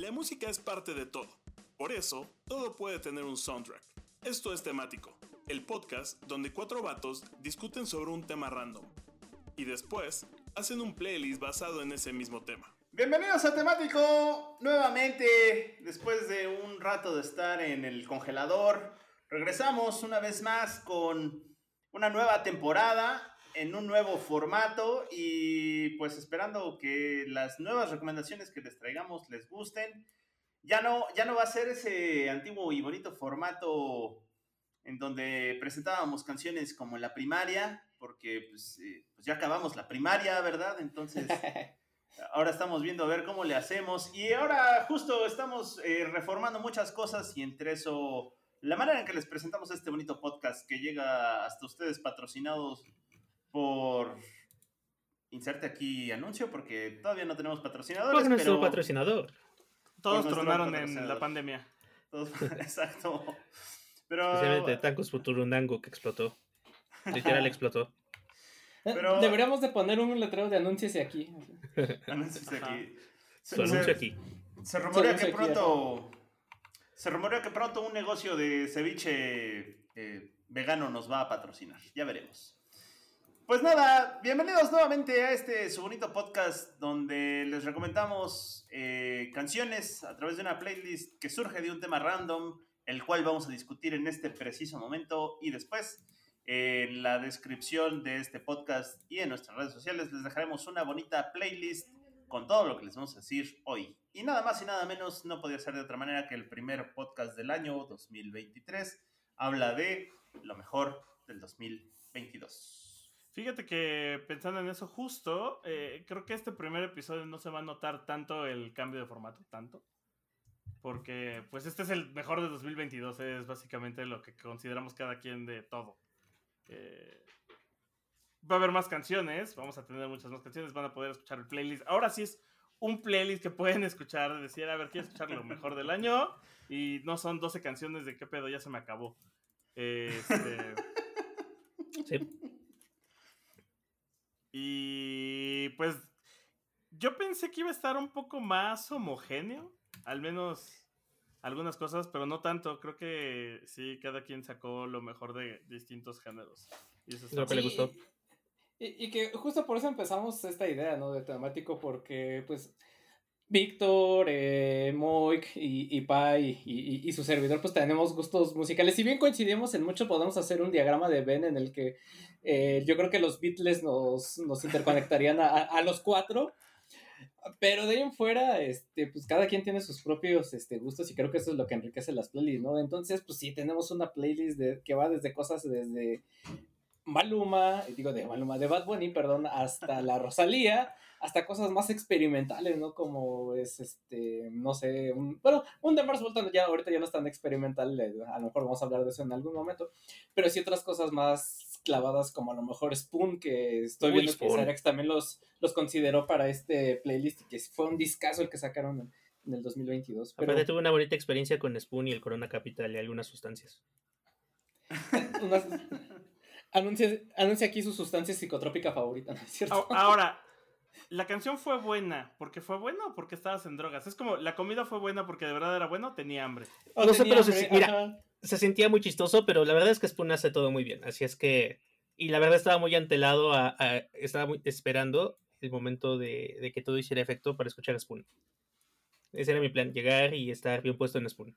La música es parte de todo. Por eso, todo puede tener un soundtrack. Esto es temático, el podcast donde cuatro vatos discuten sobre un tema random. Y después, hacen un playlist basado en ese mismo tema. Bienvenidos a Temático, nuevamente, después de un rato de estar en el congelador, regresamos una vez más con una nueva temporada en un nuevo formato y pues esperando que las nuevas recomendaciones que les traigamos les gusten. Ya no, ya no va a ser ese antiguo y bonito formato en donde presentábamos canciones como en la primaria, porque pues, eh, pues ya acabamos la primaria, ¿verdad? Entonces ahora estamos viendo a ver cómo le hacemos y ahora justo estamos eh, reformando muchas cosas y entre eso la manera en que les presentamos este bonito podcast que llega hasta ustedes patrocinados por inserte aquí anuncio porque todavía no tenemos patrocinadores. Por nuestro patrocinador. Todos tronaron en la pandemia. exacto. Pero... Especialmente Tancos Futurundango que explotó. Literal explotó. Eh, Pero... Deberíamos de poner un letrero de anuncios aquí. Anuncios aquí. Se, anuncio aquí. Se rumorea que pronto... Se rumorea que pronto un negocio de ceviche eh, vegano nos va a patrocinar. Ya veremos. Pues nada, bienvenidos nuevamente a este su bonito podcast donde les recomendamos eh, canciones a través de una playlist que surge de un tema random, el cual vamos a discutir en este preciso momento y después en la descripción de este podcast y en nuestras redes sociales les dejaremos una bonita playlist con todo lo que les vamos a decir hoy. Y nada más y nada menos, no podía ser de otra manera que el primer podcast del año 2023 habla de lo mejor del 2022. Fíjate que pensando en eso justo, eh, creo que este primer episodio no se va a notar tanto el cambio de formato, tanto. Porque pues este es el mejor de 2022, es básicamente lo que consideramos cada quien de todo. Eh, va a haber más canciones, vamos a tener muchas más canciones, van a poder escuchar el playlist. Ahora sí es un playlist que pueden escuchar, decir, a ver, quiero escuchar lo mejor del año y no son 12 canciones de qué pedo, ya se me acabó. Este... sí. Y pues yo pensé que iba a estar un poco más homogéneo, al menos algunas cosas, pero no tanto. Creo que sí, cada quien sacó lo mejor de distintos géneros. Y eso es lo que le gustó. Y, y, que justo por eso empezamos esta idea, ¿no? De temático, porque pues Víctor, eh, Moik y, y Pai y, su servidor, pues tenemos gustos musicales. Si bien coincidimos en mucho, podemos hacer un diagrama de Ben en el que eh, yo creo que los Beatles nos, interconectarían a, los cuatro. Pero de ahí en fuera, este, pues cada quien tiene sus propios este, gustos y creo que eso es lo que enriquece las playlists, ¿no? Entonces, pues sí, tenemos una playlist de, que va desde cosas desde Maluma, digo de Maluma, de Bad Bunny, perdón, hasta la Rosalía, hasta cosas más experimentales, ¿no? Como es este, no sé, un, bueno, un The Mars Volta ya ahorita ya no es tan experimental, eh, a lo mejor vamos a hablar de eso en algún momento, pero sí otras cosas más clavadas como a lo mejor Spoon, que estoy viendo que Cerex también los, los consideró para este playlist y que fue un discazo el que sacaron en, el 2022. Pero... Aparte tuve una bonita experiencia con Spoon y el Corona Capital y algunas sustancias. anuncia, anuncia aquí su sustancia psicotrópica favorita, ¿no es cierto? Ahora, la canción fue buena, porque fue buena o porque estabas en drogas. Es como, la comida fue buena porque de verdad era bueno, tenía hambre. no sé, pero se, mira, se sentía muy chistoso, pero la verdad es que Spoon hace todo muy bien. Así es que, y la verdad estaba muy antelado, a, estaba muy esperando el momento de, que todo hiciera efecto para escuchar a Spoon. Ese era mi plan, llegar y estar bien puesto en Spoon.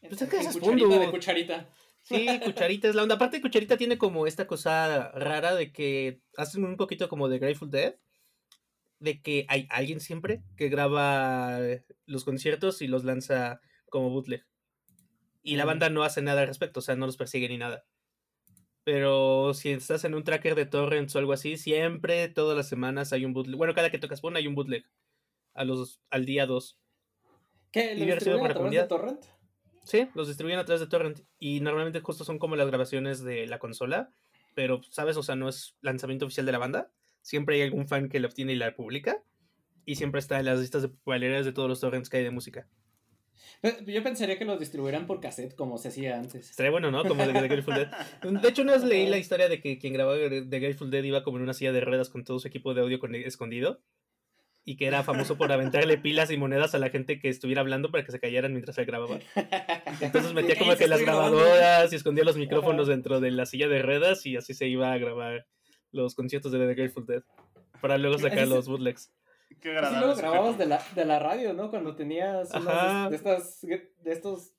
Pues es que es cucharita de cucharita. Sí, Cucharita es la onda. Aparte, Cucharita tiene como esta cosa rara de que hacen un poquito como de Grateful Dead. De que hay alguien siempre que graba los conciertos y los lanza como bootleg. Y la mm. banda no hace nada al respecto, o sea, no los persigue ni nada. Pero si estás en un tracker de torrents o algo así, siempre, todas las semanas hay un bootleg. Bueno, cada que tocas Pon hay un bootleg. A los, al día 2. ¿Qué? ¿Lo distribuyen a través de torrent? Sí, los distribuyen a través de torrent y normalmente justo son como las grabaciones de la consola, pero sabes, o sea, no es lanzamiento oficial de la banda. Siempre hay algún fan que la obtiene y la publica y siempre está en las listas de popularidades de todos los torrents que hay de música. Yo pensaría que los distribuirán por cassette como se hacía antes. Estaría bueno, ¿no? Como de, de Grateful Dead. De hecho, una vez leí la historia de que quien grababa de Grateful Dead iba como en una silla de ruedas con todo su equipo de audio escondido y que era famoso por aventarle pilas y monedas a la gente que estuviera hablando para que se callaran mientras él grababa. Entonces metía como que las grabadoras y escondía los micrófonos dentro de la silla de ruedas y así se iba a grabar los conciertos de The Grateful Dead para luego sacar los bootlegs. Qué Así luego grababas de la, de la radio, ¿no? Cuando tenías unas de, estas, de estos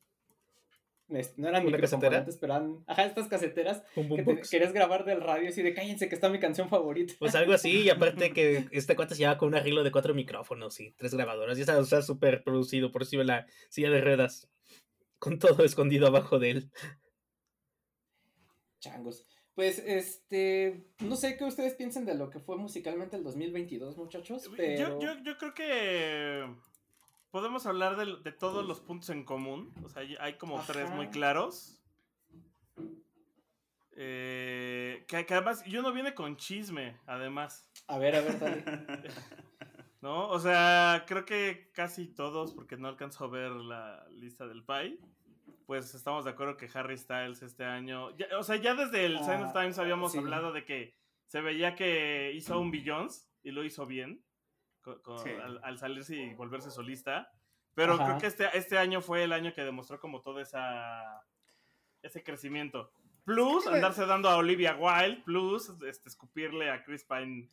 no eran microcomponentes, pero eran, ajá, estas caseteras que querías grabar del radio así de cállense que está mi canción favorita. Pues algo así, y aparte que este cuate se llevaba con un arreglo de cuatro micrófonos y tres grabadoras, y estaba o súper producido, por iba la silla de ruedas, con todo escondido abajo de él. Changos. Pues, este, no sé qué ustedes piensen de lo que fue musicalmente el 2022, muchachos, pero... Yo, yo, yo creo que podemos hablar de, todos los puntos en común. O sea, hay como tres muy claros. Eh, que, además, yo no viene con chisme, además. A ver, a ver, dale. ¿No? O sea, creo que casi todos, porque no alcanzo a ver la lista del PAI, pues estamos de acuerdo que Harry Styles este año. o sea, ya desde el Sign of ah, Times habíamos hablado de que se veía que hizo un Billions y lo hizo bien al, salirse y volverse solista. Pero creo que este, este año fue el año que demostró como todo esa, ese crecimiento. Plus, andarse dando a Olivia Wilde, plus, este, escupirle a Chris Pine.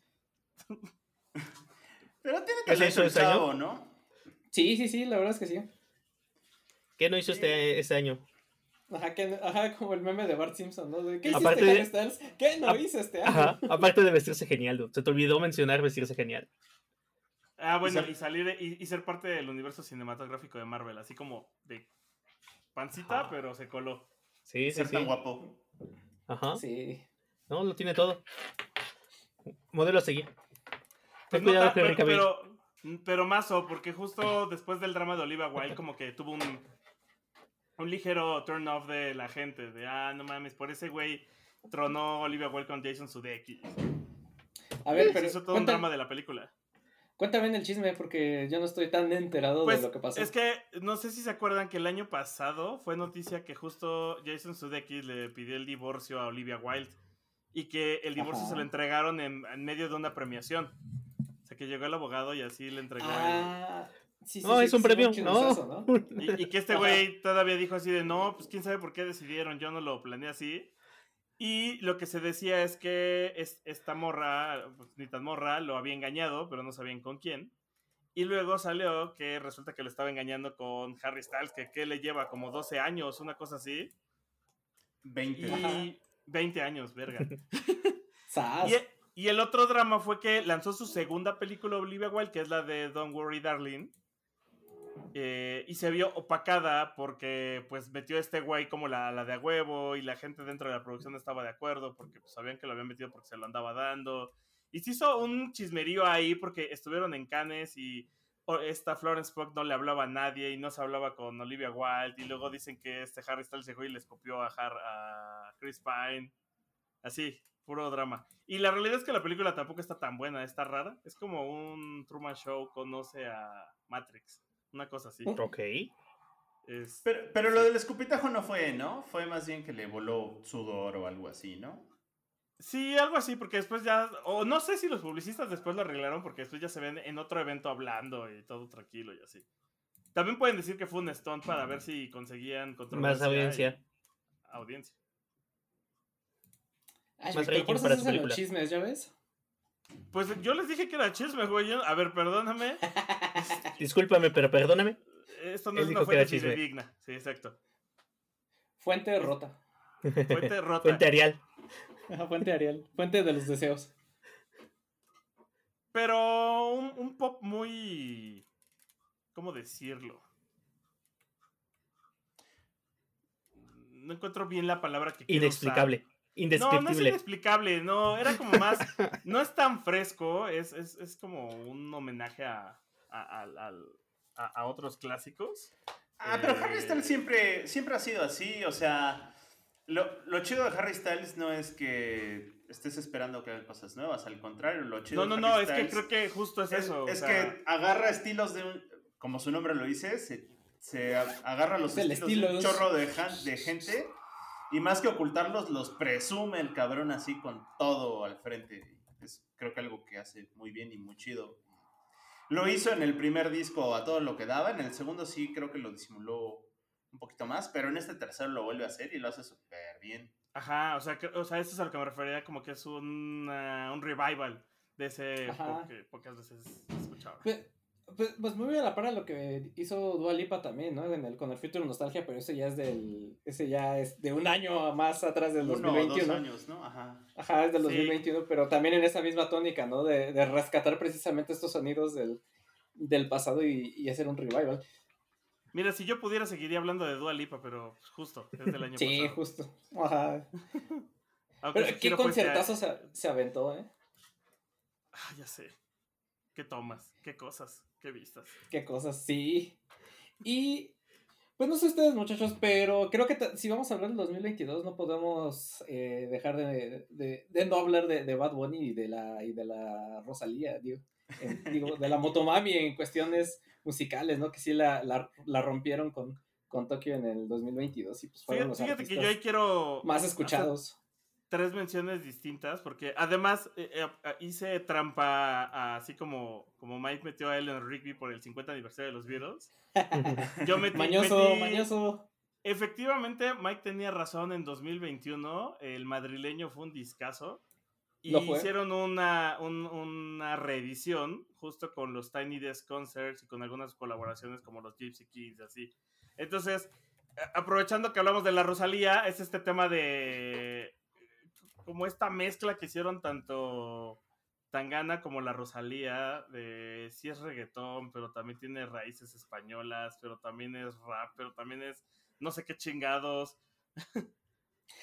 Pero tiene talento el chavo, ¿no? Sí, sí, sí, la verdad es que sí. ¿Qué no hizo este, este año? Ajá, que, ajá, como el meme de Bart Simpson, ¿no? ¿Qué hiciste, ¿Qué no hice este año? Ajá, aparte de vestirse genial, se te olvidó mencionar vestirse genial. Ah, bueno, y, salir y, ser parte del universo cinematográfico de Marvel, así como de pancita, pero se coló. Sí, sí, ser tan guapo. Ajá. Sí. No, lo tiene todo. Modelo a seguir. Pues cuidado, pero, pero, pero mazo, porque justo después del drama de Oliva Wilde, como que tuvo un, un ligero turn off de la gente. De, ah, no mames, por ese güey tronó Olivia Wilde con Jason Sudeikis. A ver, pero. Hizo todo un drama de la película. Cuéntame el chisme porque yo no estoy tan enterado de pues, lo que pasó. Es que no sé si se acuerdan que el año pasado fue noticia que justo Jason Sudeikis le pidió el divorcio a Olivia Wilde y que el divorcio se lo entregaron en, medio de una premiación. O sea, que llegó el abogado y así le entregó ah, Sí, sí, no, es un premio, no. Y, que este güey todavía dijo así de, no, pues quién sabe por qué decidieron, yo no lo planeé así. Y lo que se decía es que esta morra, pues, ni tan morra, lo había engañado, pero no sabían con quién. Y luego salió que resulta que lo estaba engañando con Harry Styles, que, que le lleva como 12 años, una cosa así. 20. Y 20 años, verga. y, y, el otro drama fue que lanzó su segunda película Olivia Wilde, que es la de Don't Worry Darling eh, y se vio opacada porque pues metió este güey como la, la, de a huevo y la gente dentro de la producción estaba de acuerdo porque pues, sabían que lo habían metido porque se lo andaba dando. Y se hizo un chismerío ahí porque estuvieron en Cannes y esta Florence Pugh no le hablaba a nadie y no se hablaba con Olivia Wilde y luego dicen que este Harry Styles llegó y les copió a, a Chris Pine. Así, puro drama. Y la realidad es que la película tampoco está tan buena, está rara. Es como un Truman Show conoce a Matrix. Una cosa así. Ok. pero, pero lo del escupitajo no fue, ¿no? Fue más bien que le voló sudor o algo así, ¿no? Sí, algo así, porque después ya, o no sé si los publicistas después lo arreglaron, porque después ya se ven en otro evento hablando y todo tranquilo y así. También pueden decir que fue un stunt para ver si conseguían Más audiencia. Audiencia. Ay, Más rating para película. chismes, ¿ya ves? Pues yo les dije que era chisme, güey. A ver, perdóname. Discúlpame, pero perdóname. Esto no es una fuente digna. Sí, exacto. Fuente rota. Fuente rota. Fuente Arial. fuente Arial. Fuente de los deseos. Pero un, pop muy. ¿Cómo decirlo? No encuentro bien la palabra que quiero Inexplicable. No, no es inexplicable, no, era como más, no es tan fresco, es, es, es como un homenaje a, a, a, a otros clásicos. Ah, pero Harry eh, Styles siempre, siempre ha sido así, o sea, lo, lo, chido de Harry Styles no es que estés esperando que haga cosas nuevas, al contrario, lo chido No, no, no, es que creo que justo es, eso. Es que agarra estilos de un, como su nombre lo dice, se, se agarra los estilos de un chorro de, de gente y más que ocultarlos, los presume el cabrón así con todo al frente. Es creo que algo que hace muy bien y muy chido. Lo hizo en el primer disco a todo lo que daba, en el segundo sí creo que lo disimuló un poquito más, pero en este tercero lo vuelve a hacer y lo hace súper bien. Ajá, o sea, que, o sea, eso es a lo que me refería, como que es un, uh, un revival de ese pop que pocas veces escuchaba. Pues, pues, pues, muy bien a la par lo que hizo Dua Lipa también, ¿no? En el, con el Future Nostalgia, pero ese ya es del, ese ya es de un año más atrás del Uno 2021. O dos años, ¿no? Ajá. Ajá, es del 2021, pero también en esa misma tónica, ¿no? De, de rescatar precisamente estos sonidos del, del pasado y, y hacer un revival. Mira, si yo pudiera seguiría hablando de Dua Lipa, pero justo, es del año sí, pasado. Sí, justo. Ajá. pero qué conciertazo se, se, aventó, ¿eh? Ah, ya sé. Qué tomas, qué cosas, qué vistas. Qué cosas, sí. Y pues no sé ustedes, muchachos, pero creo que si vamos a hablar del 2022 no podemos eh, dejar de, de, de, no hablar de, de, Bad Bunny y de la, y de la Rosalía, digo, digo, de la Motomami en cuestiones musicales, ¿no? Que sí la, la, la rompieron con, con Tokio en el 2022 y pues fueron fíjate, los fíjate que yo ahí quiero más escuchados. Tres menciones distintas, porque además eh, eh, hice trampa así como, como Mike metió a Ellen Rigby por el 50 aniversario de los Beatles. yo metí, mañoso, metí... mañoso. Efectivamente, Mike tenía razón en 2021. El madrileño fue un discazo. Y hicieron una, un, una reedición justo con los Tiny Desk Concerts y con algunas colaboraciones como los Gypsy Kings, así. Entonces, aprovechando que hablamos de la Rosalía, es este tema de como esta mezcla que hicieron tanto Tangana como la Rosalía, de sí es reggaetón, pero también tiene raíces españolas, pero también es rap, pero también es no sé qué chingados.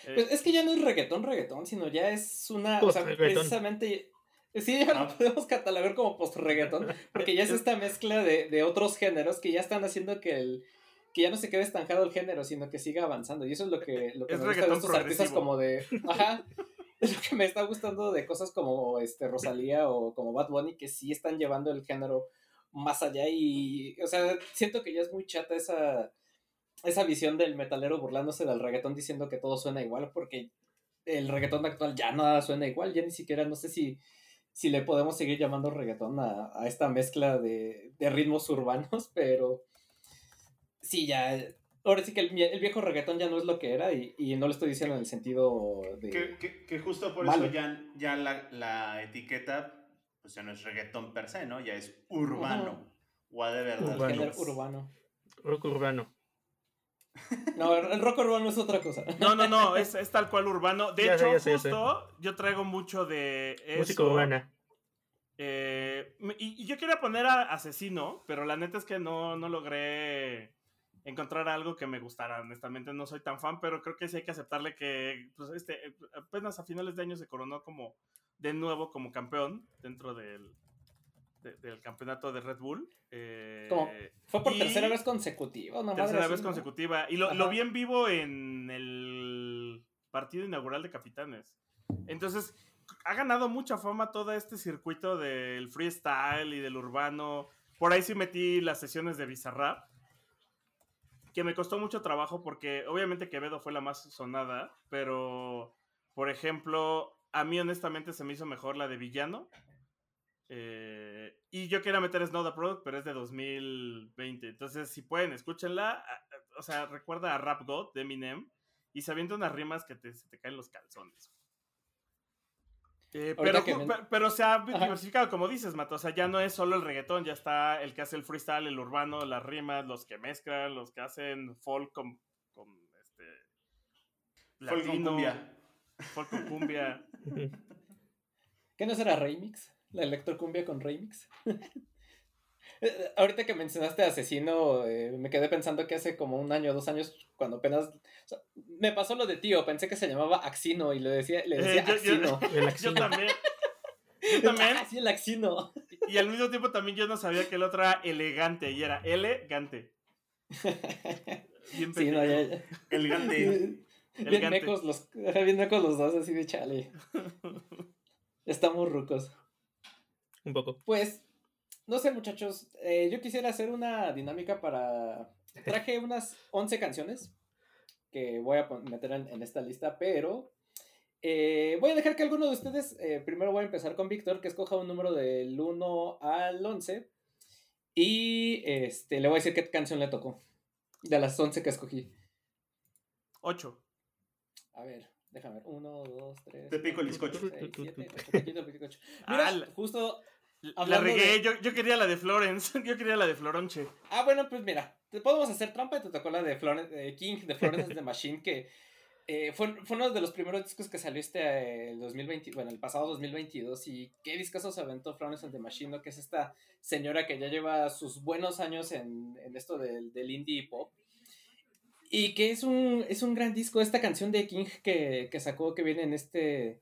Pues es que ya no es reggaetón, reggaetón, sino ya es una. O sea, precisamente. Sí, ya lo podemos catalogar como post-reggaetón, porque ya es esta mezcla de, de, otros géneros que ya están haciendo que el que ya no se quede estancado el género, sino que siga avanzando. Y eso es lo que, lo que es me gusta de estos artistas como de. Ajá. Es lo que me está gustando de cosas como este Rosalía o como Bad Bunny, que sí están llevando el género más allá. Y. O sea, siento que ya es muy chata esa esa visión del metalero burlándose del reggaetón diciendo que todo suena igual, porque el reggaetón actual ya nada suena igual, ya ni siquiera no sé si, si le podemos seguir llamando reggaetón a, a esta mezcla de, de, ritmos urbanos, pero sí, ya, ahora sí que el, el, viejo reggaetón ya no es lo que era y, y no lo estoy diciendo en el sentido de... Que, que, que justo por malo. eso ya, ya la, la, etiqueta, pues ya no es reggaetón per se, ¿no? Ya es urbano. O de verdad. Urbano. urbano. Rock urbano. No, el rock urbano es otra cosa. No, no, no, es, es tal cual urbano. De ya hecho, sé, sé, justo sé. yo traigo mucho de eso. Música urbana. Eh, y, y, yo quería poner a Asesino, pero la neta es que no, no logré encontrar algo que me gustara. Honestamente, no soy tan fan, pero creo que sí hay que aceptarle que pues, este, apenas a finales de año se coronó como de nuevo como campeón dentro del, de, del campeonato de Red Bull. Eh, fue por tercera vez consecutiva, una Tercera vez así, consecutiva. Y lo, lo, vi en vivo en el partido inaugural de Capitanes. Entonces, ha ganado mucha fama todo este circuito del freestyle y del urbano. Por ahí sí metí las sesiones de Bizarrap. Que me costó mucho trabajo porque obviamente Quevedo fue la más sonada. Pero, por ejemplo, a mí honestamente se me hizo mejor la de Villano. Eh, y yo quería meter Snow the Product, pero es de 2020. Entonces, si pueden, escúchenla. O sea, recuerda a Rap God de Eminem. Y se avienta unas rimas que te, se te caen los calzones. Eh, pero, me... pero, se ha diversificado, como dices, Mato. O sea, ya no es solo el reggaetón, ya está el que hace el freestyle, el urbano, las rimas, los que mezclan, los que hacen folk con, con este. Folk con cumbia. Folk con cumbia. ¿Qué no será remix? La electrocumbia con remix. Ahorita que mencionaste Asesino, eh, me quedé pensando que hace como un año o dos años, cuando apenas. O sea, me pasó lo de tío, pensé que se llamaba Axino y le decía, le decía eh, yo, Axino. Yo, el Axino. yo también. Yo también. Ah, sí, el Axino. Y, y, al mismo tiempo también yo no sabía que el otro era elegante y era elegante. Bien sí, no, ya, ya. Elegante. Bien mecos los, bien mecos los dos, así de chale. Estamos rucos. Un poco. Pues, no sé, muchachos. Eh, yo quisiera hacer una dinámica para. Traje unas 11 canciones que voy a meter en, en esta lista, pero. Eh, voy a dejar que alguno de ustedes. Eh, primero voy a empezar con Víctor, que escoja un número del 1 al 11. Y este, le voy a decir qué canción le tocó. De las 11 que escogí. 8. A ver, déjame ver. 1, 2, 3. Te pico el bizcocho. 7, Mira, justo. La regué, de- yo, yo quería la de Florence, yo quería la de Floronche. Ah, bueno, pues mira, te podemos hacer trampa y te tocó la de Florence, eh, King, de Florence and the Machine, que eh, fue, fue uno de los primeros discos que salió este eh, el 2020, bueno, el pasado 2022 y qué discazo se aventó Florence and the Machine, ¿no? Que es esta señora que ya lleva sus buenos años en, en esto del, del indie pop. Y que es un, es un gran disco, esta canción de King que, que sacó, que viene en este,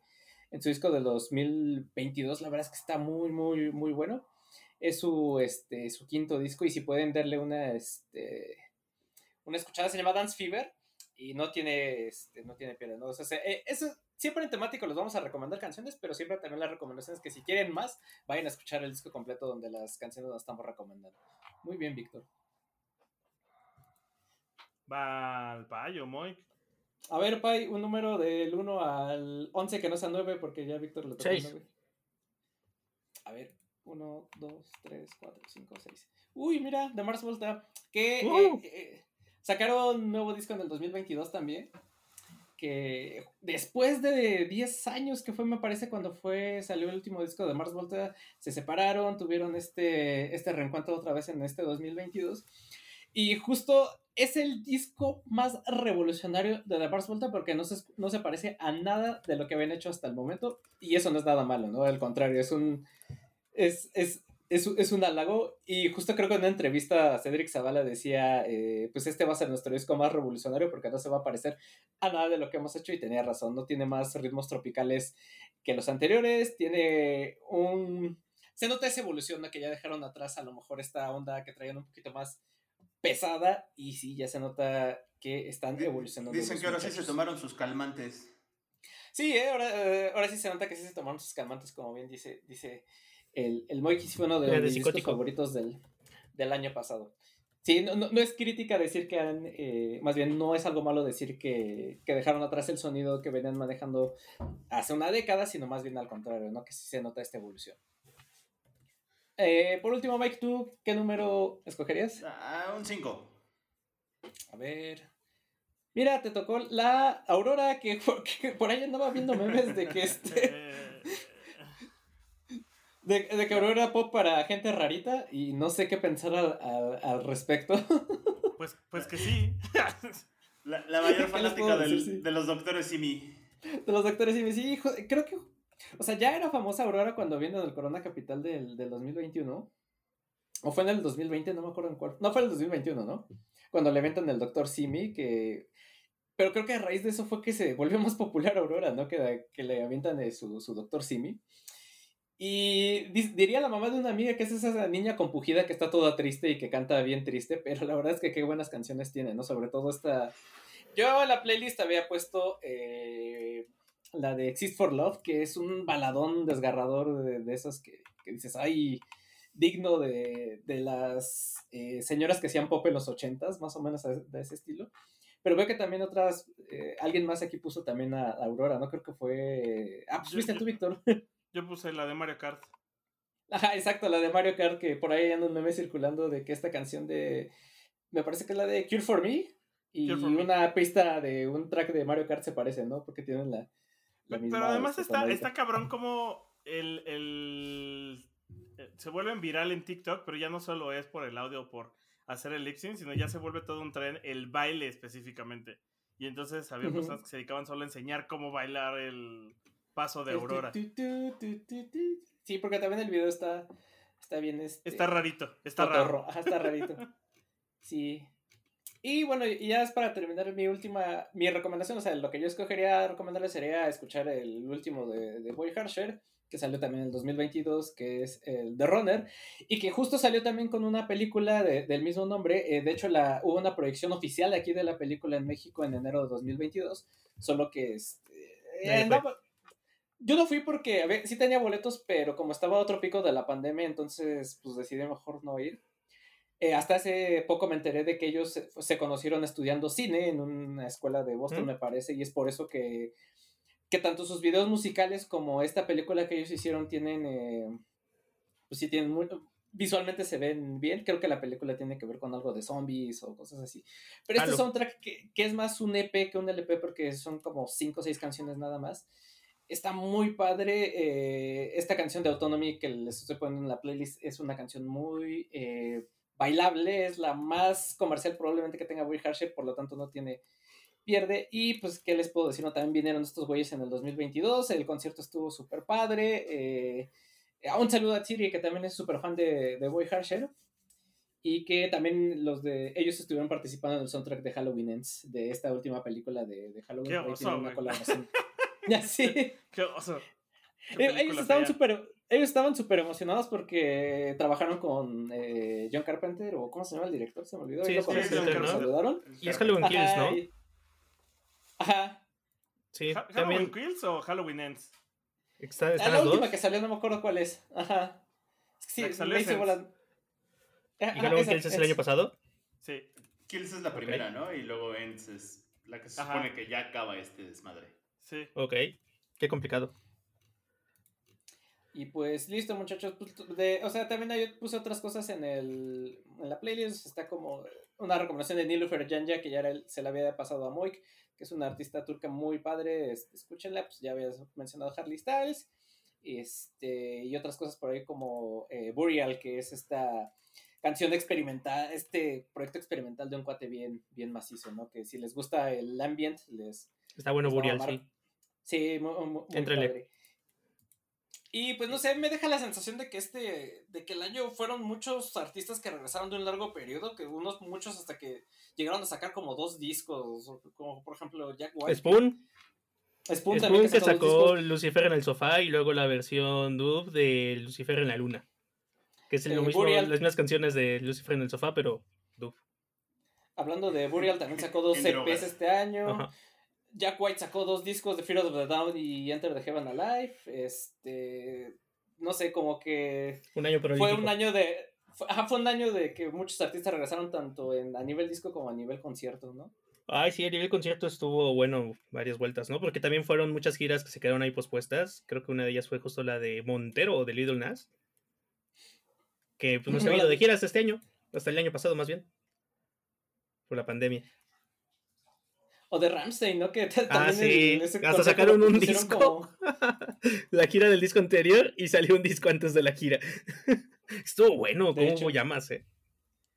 en su disco del 2022, la verdad es que está muy, muy, muy bueno es su, este, su quinto disco y si pueden darle una, este, una escuchada, se llama Dance Fever y no tiene, este, no tiene pierde, ¿no? O sea, se- eh, siempre en temático les vamos a recomendar canciones, pero siempre también las recomendaciones que si quieren más, vayan a escuchar el disco completo donde las canciones las estamos recomendando. Muy bien, Víctor. Va al. A ver, Pai, un número del 1 al 11 que no sea 9 porque ya Víctor le tocó Seis. 9. A ver, 1, 2, 3, 4, 5, 6. Uy, mira, de Mars Volta. Que Uh. eh, eh, sacaron un nuevo disco en el 2022 también. Que después de 10 años que fue, me parece, cuando fue salió el último disco de Mars Volta, se separaron, tuvieron este, este reencuentro otra vez en este 2022. Y justo es el disco más revolucionario de The Mars Volta porque no se, no se parece a nada de lo que habían hecho hasta el momento. Y eso no es nada malo, ¿no? Al contrario, es un. Es, es, es, es un halago. Y justo creo que en una entrevista Cedric Zavala decía: eh, Pues este va a ser nuestro disco más revolucionario porque no se va a parecer a nada de lo que hemos hecho. Y tenía razón, no tiene más ritmos tropicales que los anteriores. Tiene un. Se nota esa evolución ¿no? que ya dejaron atrás, a lo mejor esta onda que traían un poquito más pesada y sí, ya se nota que están evolucionando. Dicen que ahora sí se tomaron sus calmantes. Sí, eh, ahora, eh, ahora sí se nota que sí se tomaron sus calmantes, como bien dice, dice el, el Moiki, sí fue uno de de mis discos favoritos del, del año pasado. Sí, no, no, no es crítica decir que han, eh, más bien no es algo malo decir que, que dejaron atrás el sonido que venían manejando hace una década, sino más bien al contrario, ¿no? Que sí se nota esta evolución. Eh, por último, Mike, ¿tú qué número escogerías? Ah, un 5. A ver. Mira, te tocó la Aurora, que por, que por ahí andaba viendo memes de que este. De, de que Aurora era pop para gente rarita y no sé qué pensar al, al- al respecto. pues, pues que sí. La, la mayor ¿Qué les fanática del-? Sí. de los doctores Simi. de los doctores decía, hijo, creo que. O sea, ya era famosa Aurora cuando vino del Corona Capital del, del 2021. O fue en el 2020, no me acuerdo en cuál. No fue en el 2021, ¿no? Cuando le inventan el Doctor Simi, que. Pero creo que a raíz de eso fue que se volvió más popular Aurora, ¿no? Que, que le avientan eh, su, su Doctor Simi. Y di- diría la mamá de una amiga que es esa niña compugida que está toda triste y que canta bien triste, pero la verdad es que qué buenas canciones tiene, ¿no? Sobre todo esta... Yo en la playlist había puesto eh, la de Exist for Love, que es un baladón desgarrador de, de esos que, que dices, ay, digno de, de las eh, señoras que hacían pop en los ochentas, más o menos de, ese estilo. Pero veo que también otras, eh, alguien más aquí puso también a, a Aurora, ¿no? Creo que fue... Ah, pues yo- tú, Víctor. Yo puse la de Mario Kart. Ajá, exacto, la de Mario Kart, que por ahí anda un meme circulando de que esta canción de. Me parece que es la de Cure for Me. Y una pista de un track de Mario Kart se parece, ¿no? Porque tienen la. Pero además está, está cabrón como el, el- eh, se vuelven viral en TikTok, pero ya no solo es por el audio o por hacer el lip sync, sino ya se vuelve todo un tren el baile específicamente. Y entonces había personas que se dedicaban solo a enseñar cómo bailar el paso de Aurora. Sí, porque también el video está. Está bien. Este, Está rarito, está raro. Ajá, está rarito. Sí. Y bueno, y ya es para terminar mi última, mi recomendación, o sea, lo que yo escogería recomendarles sería escuchar el último de, de Boy Harsher, que salió también en el 2022, que es el The Runner, y que justo salió también con una película de- del mismo nombre, eh, de hecho la, hubo una proyección oficial aquí de la película en México en enero de 2022, solo que este, eh, no, yo no fui porque, a ver, sí tenía boletos, pero como estaba otro pico de la pandemia, entonces pues decidí mejor no ir. Eh, hasta hace poco me enteré de que ellos se, se conocieron estudiando cine en una escuela de Boston, ¿Mm? me parece, y es por eso que, que tanto sus videos musicales como esta película que ellos hicieron tienen, eh, pues sí tienen muy, visualmente se ven bien. Creo que la película tiene que ver con algo de zombies o cosas así. Pero este soundtrack, que, que es más un EP que un LP, porque son como cinco o seis canciones nada más, está muy padre. eh, esta canción de Autonomy que les estoy poniendo en la playlist es una canción muy eh, bailable, es la más comercial probablemente que tenga Harsher, por lo tanto no tiene pierde. Y pues, ¿qué les puedo decir? No, también vinieron estos güeyes en el 2022, el concierto estuvo súper padre. eh, un saludo a Tiri, que también es súper fan de, de Boy Harsher. Y que también los de ellos estuvieron participando en el soundtrack de Halloween Ends, de esta última película de, de Halloween. Qué oso, una colaboración. ya sí. Qué oso. Qué Eh, Ellos estaban súper ellos estaban súper emocionados porque trabajaron con eh, John Carpenter, o ¿cómo se llama el director? Se me olvidó. Sí, John que Carpenter. saludaron. Y es Halloween Kills, ¿no? y- Ajá. Sí, Ha- también. ¿Halloween Kills o Halloween Ends? Está, Ah, están la las última dos. que salió, no me acuerdo cuál es. Ajá. Es que La Sí, salió me es hice Ends. bolas. ¿Y Halloween esa, Kills es el año pasado? Sí. Kills es la primera, ¿no? Y luego Ends es la que se Ajá. supone que ya acaba este desmadre. Sí. Ok. Qué complicado. Y pues listo, muchachos. pues, de- o sea, también puse otras cosas en, el, en la playlist. Está como una recomendación de Nilufer Janja, que ya era el- se la había pasado a Moik, que es una artista turca muy padre. este, escúchenla, pues ya habías mencionado Harley Styles. Este, y otras cosas por ahí como eh, Burial, que es esta canción experimental, este proyecto experimental de un cuate bien, bien macizo, ¿no? Que si les gusta el ambient, les, Está bueno les Burial, sí. Sí, muy, muy- padre. Y pues no sé, me deja la sensación de que este, de que el año fueron muchos artistas que regresaron de un largo periodo, que unos muchos hasta que llegaron a sacar como dos discos, como por ejemplo Jack White. Spoon. Spoon también Spoon que sacó. Lucifer en el sofá y luego la versión dub de Lucifer en la luna. Que es Eh, lo mismo, Burial. las mismas canciones de Lucifer en el sofá, pero dub. Hablando de Burial, también sacó dos EPs drogas. este año. Ajá. Jack White sacó dos discos de Fear of the Down y Enter the Heaven Alive. Este, no sé, como que Un año fue un año de fue, ajá, fue un año de que muchos artistas regresaron tanto en, a nivel disco como a nivel concierto, ¿no? Ay, sí, a nivel concierto estuvo bueno varias vueltas, ¿no? Porque también fueron muchas giras que se quedaron ahí pospuestas. Creo que una de ellas fue justo la de Montero o de Little Nas. Que pues no se ha ido de giras este año. Hasta el año pasado, más bien. Por la pandemia. O de Ramstein, ¿no? Que t- Ah, también sí. en ese Hasta sacaron un disco. como- la gira del disco anterior y salió un disco antes de la gira. Estuvo bueno, De ¿cómo llamas, eh?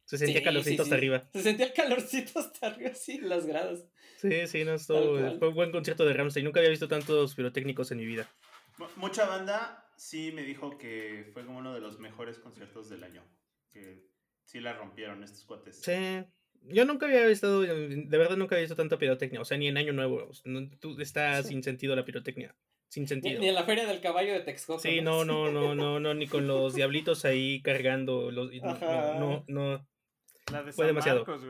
Se sentía Sí, calorcito sí, hasta arriba. Se sentía el calorcito hasta arriba, sí, en las gradas. Sí, sí, no, estuvo, fue un buen concierto de Ramstein. Nunca había visto tantos pirotécnicos en mi vida. Mu- Mucha banda sí me dijo que fue como uno de los mejores conciertos del año. Que sí la rompieron estos cuates. Sí. Yo nunca había estado, de verdad nunca había visto tanta pirotecnia, o sea, ni en Año Nuevo. no- tú, está Sí. sin sentido la pirotecnia. Sin Ni, sentido. ni en la feria del caballo de Texcoco. Sí, no, no, no, no, no, ni con los diablitos ahí cargando. Los, no, Ajá. no, no, La de Fue San demasiado. Marcos,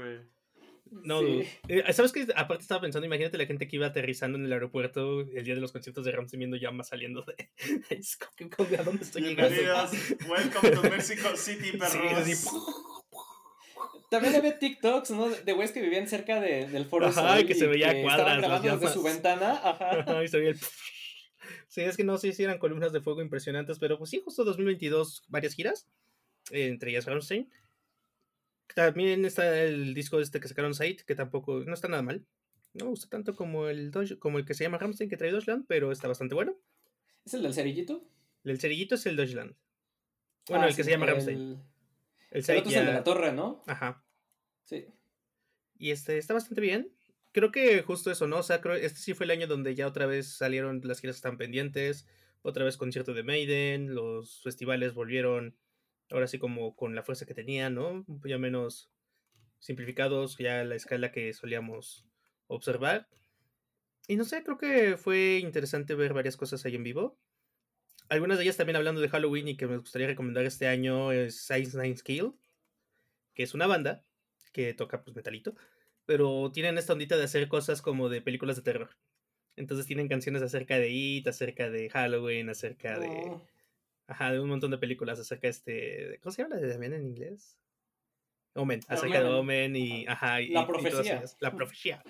no. Sí. dude. Eh, ¿Sabes qué? Aparte estaba pensando, imagínate la gente que iba aterrizando en el aeropuerto el día de los conciertos de Ramstein viendo llamas saliendo de... Que, ¿A dónde estoy llegando? Bienvenidos. Welcome to Mexico City, Sí, perros. así, También había TikToks, ¿no? De güeyes que vivían cerca de- del foro. Ajá, Sol que se veía que cuadras estaban las grabando desde su ventana. Ajá. Ajá, y se veía el... Sí, es que no sé si eran columnas de fuego impresionantes, pero pues sí, justo 2022, varias giras, eh, entre ellas Rammstein. También está el disco este que sacaron Sight, que tampoco, no está nada mal. No me gusta tanto como el, Dodge- como el que se llama Rammstein, que trae Deutschland, pero está bastante bueno. ¿Es el del cerillito? El cerillito es el. Bueno, Ah, el que sí, se llama el- Rammstein. El El es el de la torre, ¿no? Ajá. Sí. Y este está bastante bien. Creo que justo eso, ¿no? O sea, creo, este sí fue el año donde ya otra vez salieron las giras que están pendientes. Otra vez concierto de Maiden. Los festivales volvieron ahora sí como con la fuerza que tenían, ¿no? Ya menos simplificados, ya la escala que solíamos observar. Y no sé, creo que fue interesante ver varias cosas ahí en vivo. Algunas de ellas también hablando de Halloween y que me gustaría recomendar este año es Science Nine Skill, que es una banda que toca pues metalito, pero tienen esta ondita de hacer cosas como de películas de terror. Entonces tienen canciones acerca de It, acerca de Halloween, acerca de... No. Ajá, de un montón de películas acerca de este... ¿Cómo se llama la de Damián en inglés? Omen, acerca de Omen. Y... Ajá, y, La y todas profecía. ellas. La profecía.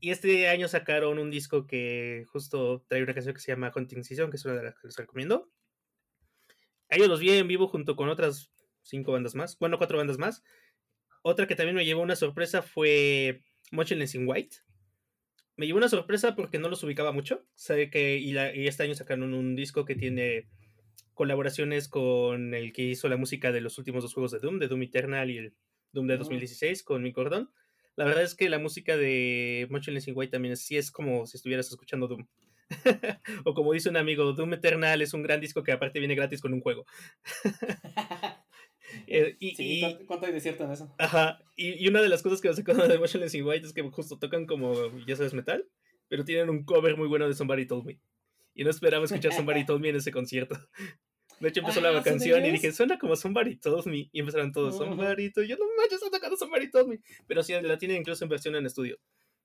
Y este año sacaron un disco que justo trae una canción que se llama Hunting Season, que es una de las que les recomiendo. A ellos los vi en vivo junto con otras cinco bandas más, bueno, cuatro bandas más. Otra que también me llevó una sorpresa fue Motionless in White. Me llevó una sorpresa porque no los ubicaba mucho. Sabe que y, la- y este año sacaron un disco que tiene colaboraciones con el que hizo la música de los últimos dos juegos de Doom, de Doom Eternal y el Doom de Ujú. 2016 con Mick Gordon. La verdad es que la música de Motionless in White también es, sí es como si estuvieras escuchando Doom. o como dice un amigo, Doom Eternal es un gran disco que aparte viene gratis con un juego. Eh, y, sí, y- ¿cuánto, cuánto hay de cierto en eso? Ajá, y, y una de las cosas que me sacó de Motionless in White es que justo tocan como, ya sabes, metal, pero tienen un cover muy bueno de Somebody Told Me. Y no esperaba escuchar Somebody Told Me en ese concierto. De hecho, empezó la ¿son canción y dije, suena como Somebody Told Me. Y empezaron todos, Ujú. Somebody Told Yo no manches, está tocando Somebody Told Me. Pero sí, la tienen incluso en versión en estudio.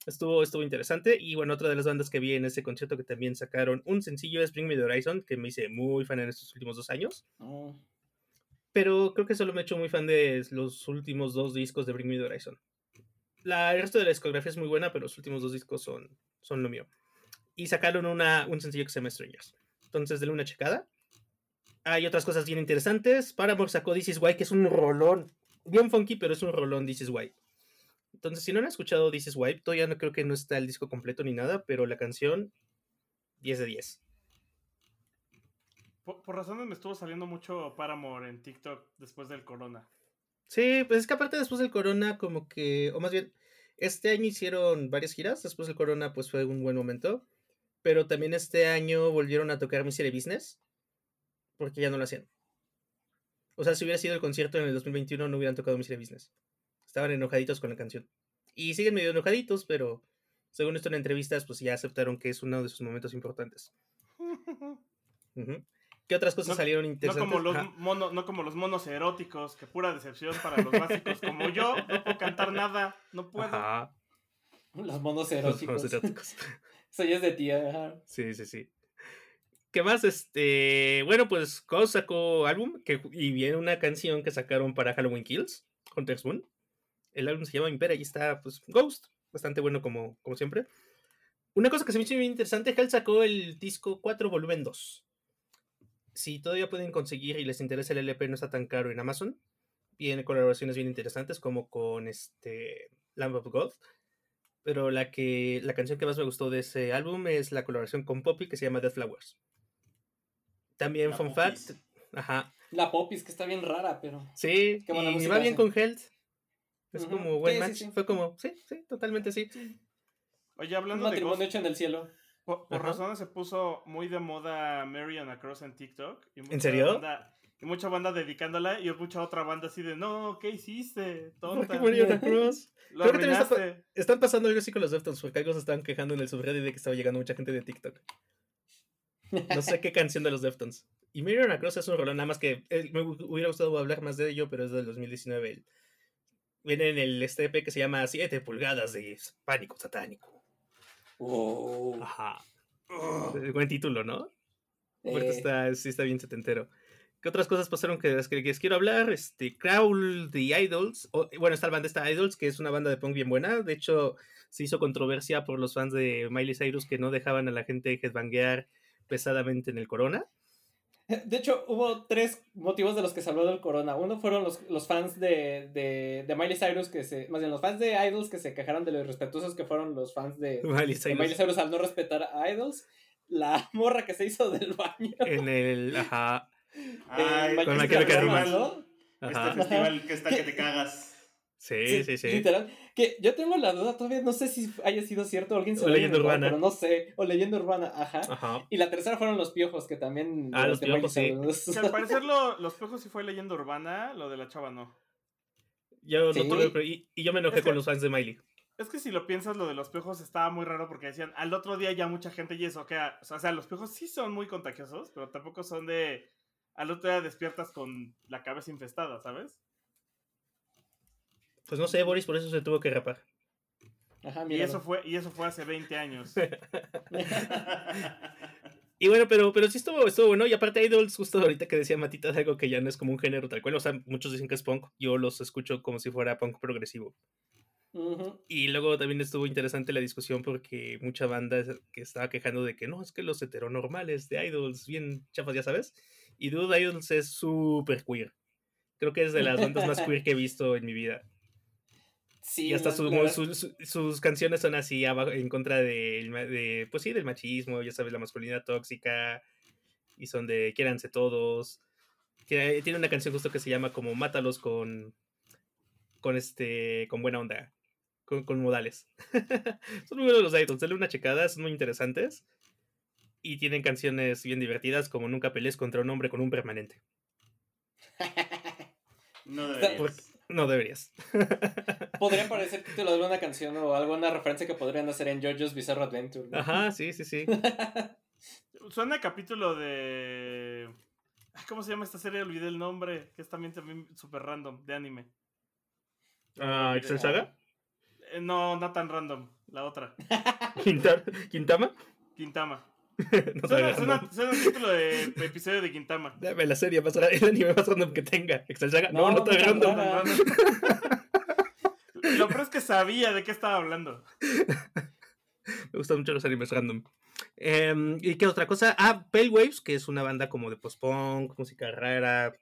Estuvo, estuvo interesante. Y bueno, otra de las bandas que vi en ese concierto que también sacaron un sencillo es Bring Me the Horizon, que me hice muy fan en estos últimos dos años. Oh. Pero creo que solo me he hecho muy fan de los últimos dos discos de Bring Me the Horizon. La, el resto de la discografía es muy buena, pero los últimos dos discos son, son lo mío. Y sacaron una, un sencillo que se llama Strangers. Entonces, denle una checada. Hay otras cosas bien interesantes. Paramore sacó This Is Why, que es un rolón. Bien funky, pero es un rolón This Is Why. Entonces, si no han escuchado This Is Why, todavía no creo que no está el disco completo ni nada, pero la canción, 10 de 10. Por, por razones me estuvo saliendo mucho Paramore en TikTok después del corona. Sí, pues es que aparte después del corona, como que, o más bien, este año hicieron varias giras, después del corona pues fue un buen momento, pero también este año volvieron a tocar Misery Business, porque ya no lo hacían. O sea, si hubiera sido el concierto en el 2021 no hubieran tocado Misery Business. Estaban enojaditos con la canción. Y siguen medio enojaditos, pero según esto en entrevistas pues ya aceptaron que es uno de sus momentos importantes. ¿Qué otras cosas No- salieron No interesantes? como, los Ajá. mono- no como los monos eróticos, que pura decepción para los básicos como yo. No puedo cantar nada, no puedo. Ajá, Los monos los eróticos. juegos eróticos. Eso ya es de tía. ajá. Sí, sí, sí. ¿Qué más? Este, bueno, pues Ghost sacó álbum que, y viene una canción que sacaron para Halloween Kills, Hunter's Moon. El álbum se llama Impera y está, pues, Ghost, bastante bueno como, como siempre. Una cosa que se me hizo bien interesante, Hal sacó el disco 4 volumen 2. Si todavía pueden conseguir y les interesa el LP, no está tan caro en Amazon. Viene colaboraciones bien interesantes como con este Lamb of God. Pero la que la canción que más me gustó de ese álbum es la colaboración con Poppy que se llama Dead Flowers. También La Fun Popis. Fact, ajá, La popis, que está bien rara, pero. sí, Qué buena y música va bien hace. con Health. Es Ujú, como buen sí, match, sí. fue como, sí, sí, totalmente sí. Oye, Un hablando de matrimonio Ghost, hecho en el cielo. por, por razones se puso muy de moda Marion Across en TikTok. Y mucha serio? banda- y mucha banda dedicándola y mucha otra banda así de, no, ¿qué hiciste? ¿Por Tonta. qué murió la cruz? Lo Creo que también está. Están pasando algo así con los Deftones, porque algo se estaban quejando en el subreddit de que estaba llegando mucha gente de TikTok. No sé qué canción de los Deftones. Y Mirror Across es un rolón, nada más que eh, me hu- hubiera gustado hablar más de ello, pero es del 2019. El- Viene en el este EP que se llama 7 pulgadas de pánico satánico. Oh. Ajá. Eh, Buen título, ¿no? Eh, está, sí está bien setentero. ¿Qué otras cosas pasaron que de las que les quiero hablar? Este, Crawl The Idols. o- bueno, está la banda esta Idols, que es una banda de punk bien buena. De hecho, se hizo controversia por los fans de Miley Cyrus que no dejaban a la gente headbanguear pesadamente en el Corona. De hecho, hubo tres motivos de los que se habló del corona. Uno fueron los, los fans de, de, de Miley Cyrus que se. Más bien, los fans de Idols que se quejaron de lo irrespetuosos que fueron los fans de, Miley de Miley Cyrus. Al no respetar a Idols. La morra que se hizo del baño. En el. Ajá. Ay, Eh, con My Chemical festival- Romance. Este festival que está que te cagas. Sí, sí, sí. Literal. Que yo tengo la duda, todavía no sé si haya sido cierto. Alguien se O lo leyenda urbana. Pero no sé. O leyenda urbana, ajá. Ajá. Y la tercera fueron los piojos, que también. Ah, los Miley piojos, sí. Que al parecer lo- los pejos sí fue leyenda urbana, lo de la chava no. Yo Sí. no tuve- y, y yo me enojé Es que- con los fans de Miley. Es que si lo piensas, lo de los piojos estaba muy raro porque decían, al otro día ya mucha gente y eso, que, o sea, los piojos sí son muy contagiosos, pero tampoco son de, al otro día despiertas con la cabeza infestada, ¿sabes? Pues no sé, Boris por eso se tuvo que rapar. Ajá, Y mira. eso fue, y eso fue hace 20 años. Y bueno, pero, pero sí estuvo, estuvo bueno. Y aparte, Idols, justo ahorita que decía Matita, es algo que ya no es como un género tal cual. O sea, muchos dicen que es punk. Yo los escucho como si fuera punk progresivo. Y luego también estuvo interesante la discusión porque mucha banda que estaba quejando de que no, es que los heteronormales de Idols, bien chafas, ya sabes. Y Dude Idols es súper queer. Creo que es de las bandas más queer que he visto en mi vida. Sí, y hasta su- la verdad- su- su- sus canciones son así abajo- en contra ma- de, pues sí, del machismo, ya sabes, la masculinidad tóxica. Y son de quiéranse todos. Tiene, tiene una canción justo que se llama como Mátalos con. con este. con buena onda. Con, con modales. son muy buenos los idols. Dale una checada, son muy interesantes. Y tienen canciones bien divertidas como Nunca pelees contra un hombre con un permanente. No deberías. No deberías. Podría parecer título de alguna canción o alguna referencia que podrían hacer en JoJo's Bizarre Adventure. ¿no? Ajá, sí, sí, sí. Suena a capítulo de. ¿Cómo se llama esta serie? Olvidé el nombre. Que es también, también súper random, de anime. Ah, ¿Excel Saga? Eh, no, no tan random. La otra. ¿Quinta- ¿Quintama? Quintama. no Suena, sabía. suena, suena un título de episodio de Quintama. Dame la serie más el anime más random que tenga. No, No, no, random. no, no. Lo peor es que sabía de qué estaba hablando. Me gustan mucho los animes random. Em, ¿Y qué otra cosa? Ah, Pale Waves, que es una banda como de post-punk, música rara.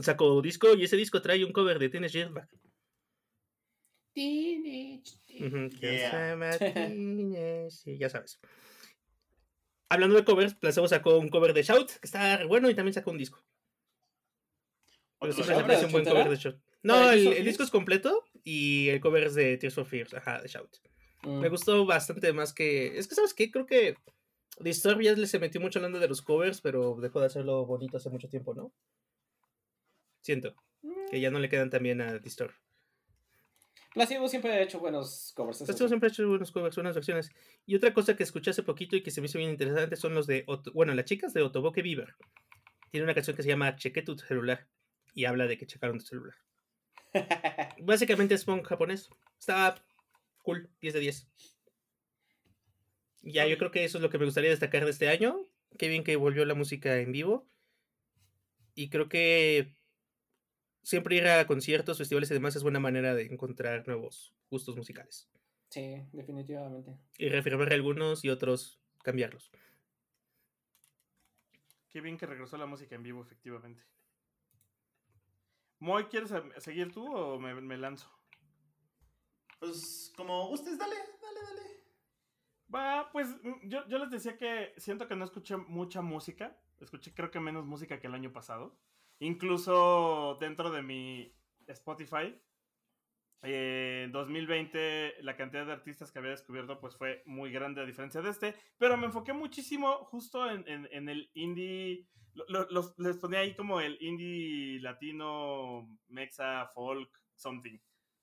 Sacó disco y ese disco trae un cover de Teenage Yeah. se llama Teenage, sí, ya sabes. Hablando de covers, Placebo sacó un cover de Shout, que está bueno, y también sacó un disco. Pero Otro siempre me shout. parece un buen ¿Shoutera? cover de Shout. ¿La No, el, disco es completo y el cover es de Tears for Fears, ajá, de Shout. Mm. Me gustó bastante más que. Es que, ¿sabes qué? Creo que Disturb ya se metió mucho hablando de los covers, pero dejó de hacerlo bonito hace mucho tiempo, ¿no? Siento que ya no le quedan tan bien a Disturb. Placebo siempre ha hecho buenos covers. sí. siempre ha hecho buenos covers, buenas versiones. Y otra cosa que escuché hace poquito y que se me hizo bien interesante son los de. Otto- bueno, las chicas de Otoboke Beaver. Tiene una canción que se llama Cheque tu celular. Y habla de que checaron tu celular. Básicamente es punk japonés. Está cool, 10 de 10. Ya, yo creo que eso es lo que me gustaría destacar de este año. Qué bien que volvió la música en vivo. Y creo que siempre ir a conciertos, festivales y demás es buena manera de encontrar nuevos gustos musicales. Sí, definitivamente. Y reafirmar algunos y otros cambiarlos. Qué bien que regresó la música en vivo, efectivamente. Moy, ¿quieres seguir tú o me, me lanzo? Pues como gustes, dale, dale, dale. Va, pues mm, yo, yo les decía que siento que no escuché mucha música. Escuché creo que menos música que el año pasado. Incluso dentro de mi Spotify. eh, En 2020 la cantidad de artistas que había descubierto pues fue muy grande a diferencia de este. Pero me enfoqué muchísimo justo en, el indie. lo- lo- les ponía ahí como el indie latino, mexa, folk, something.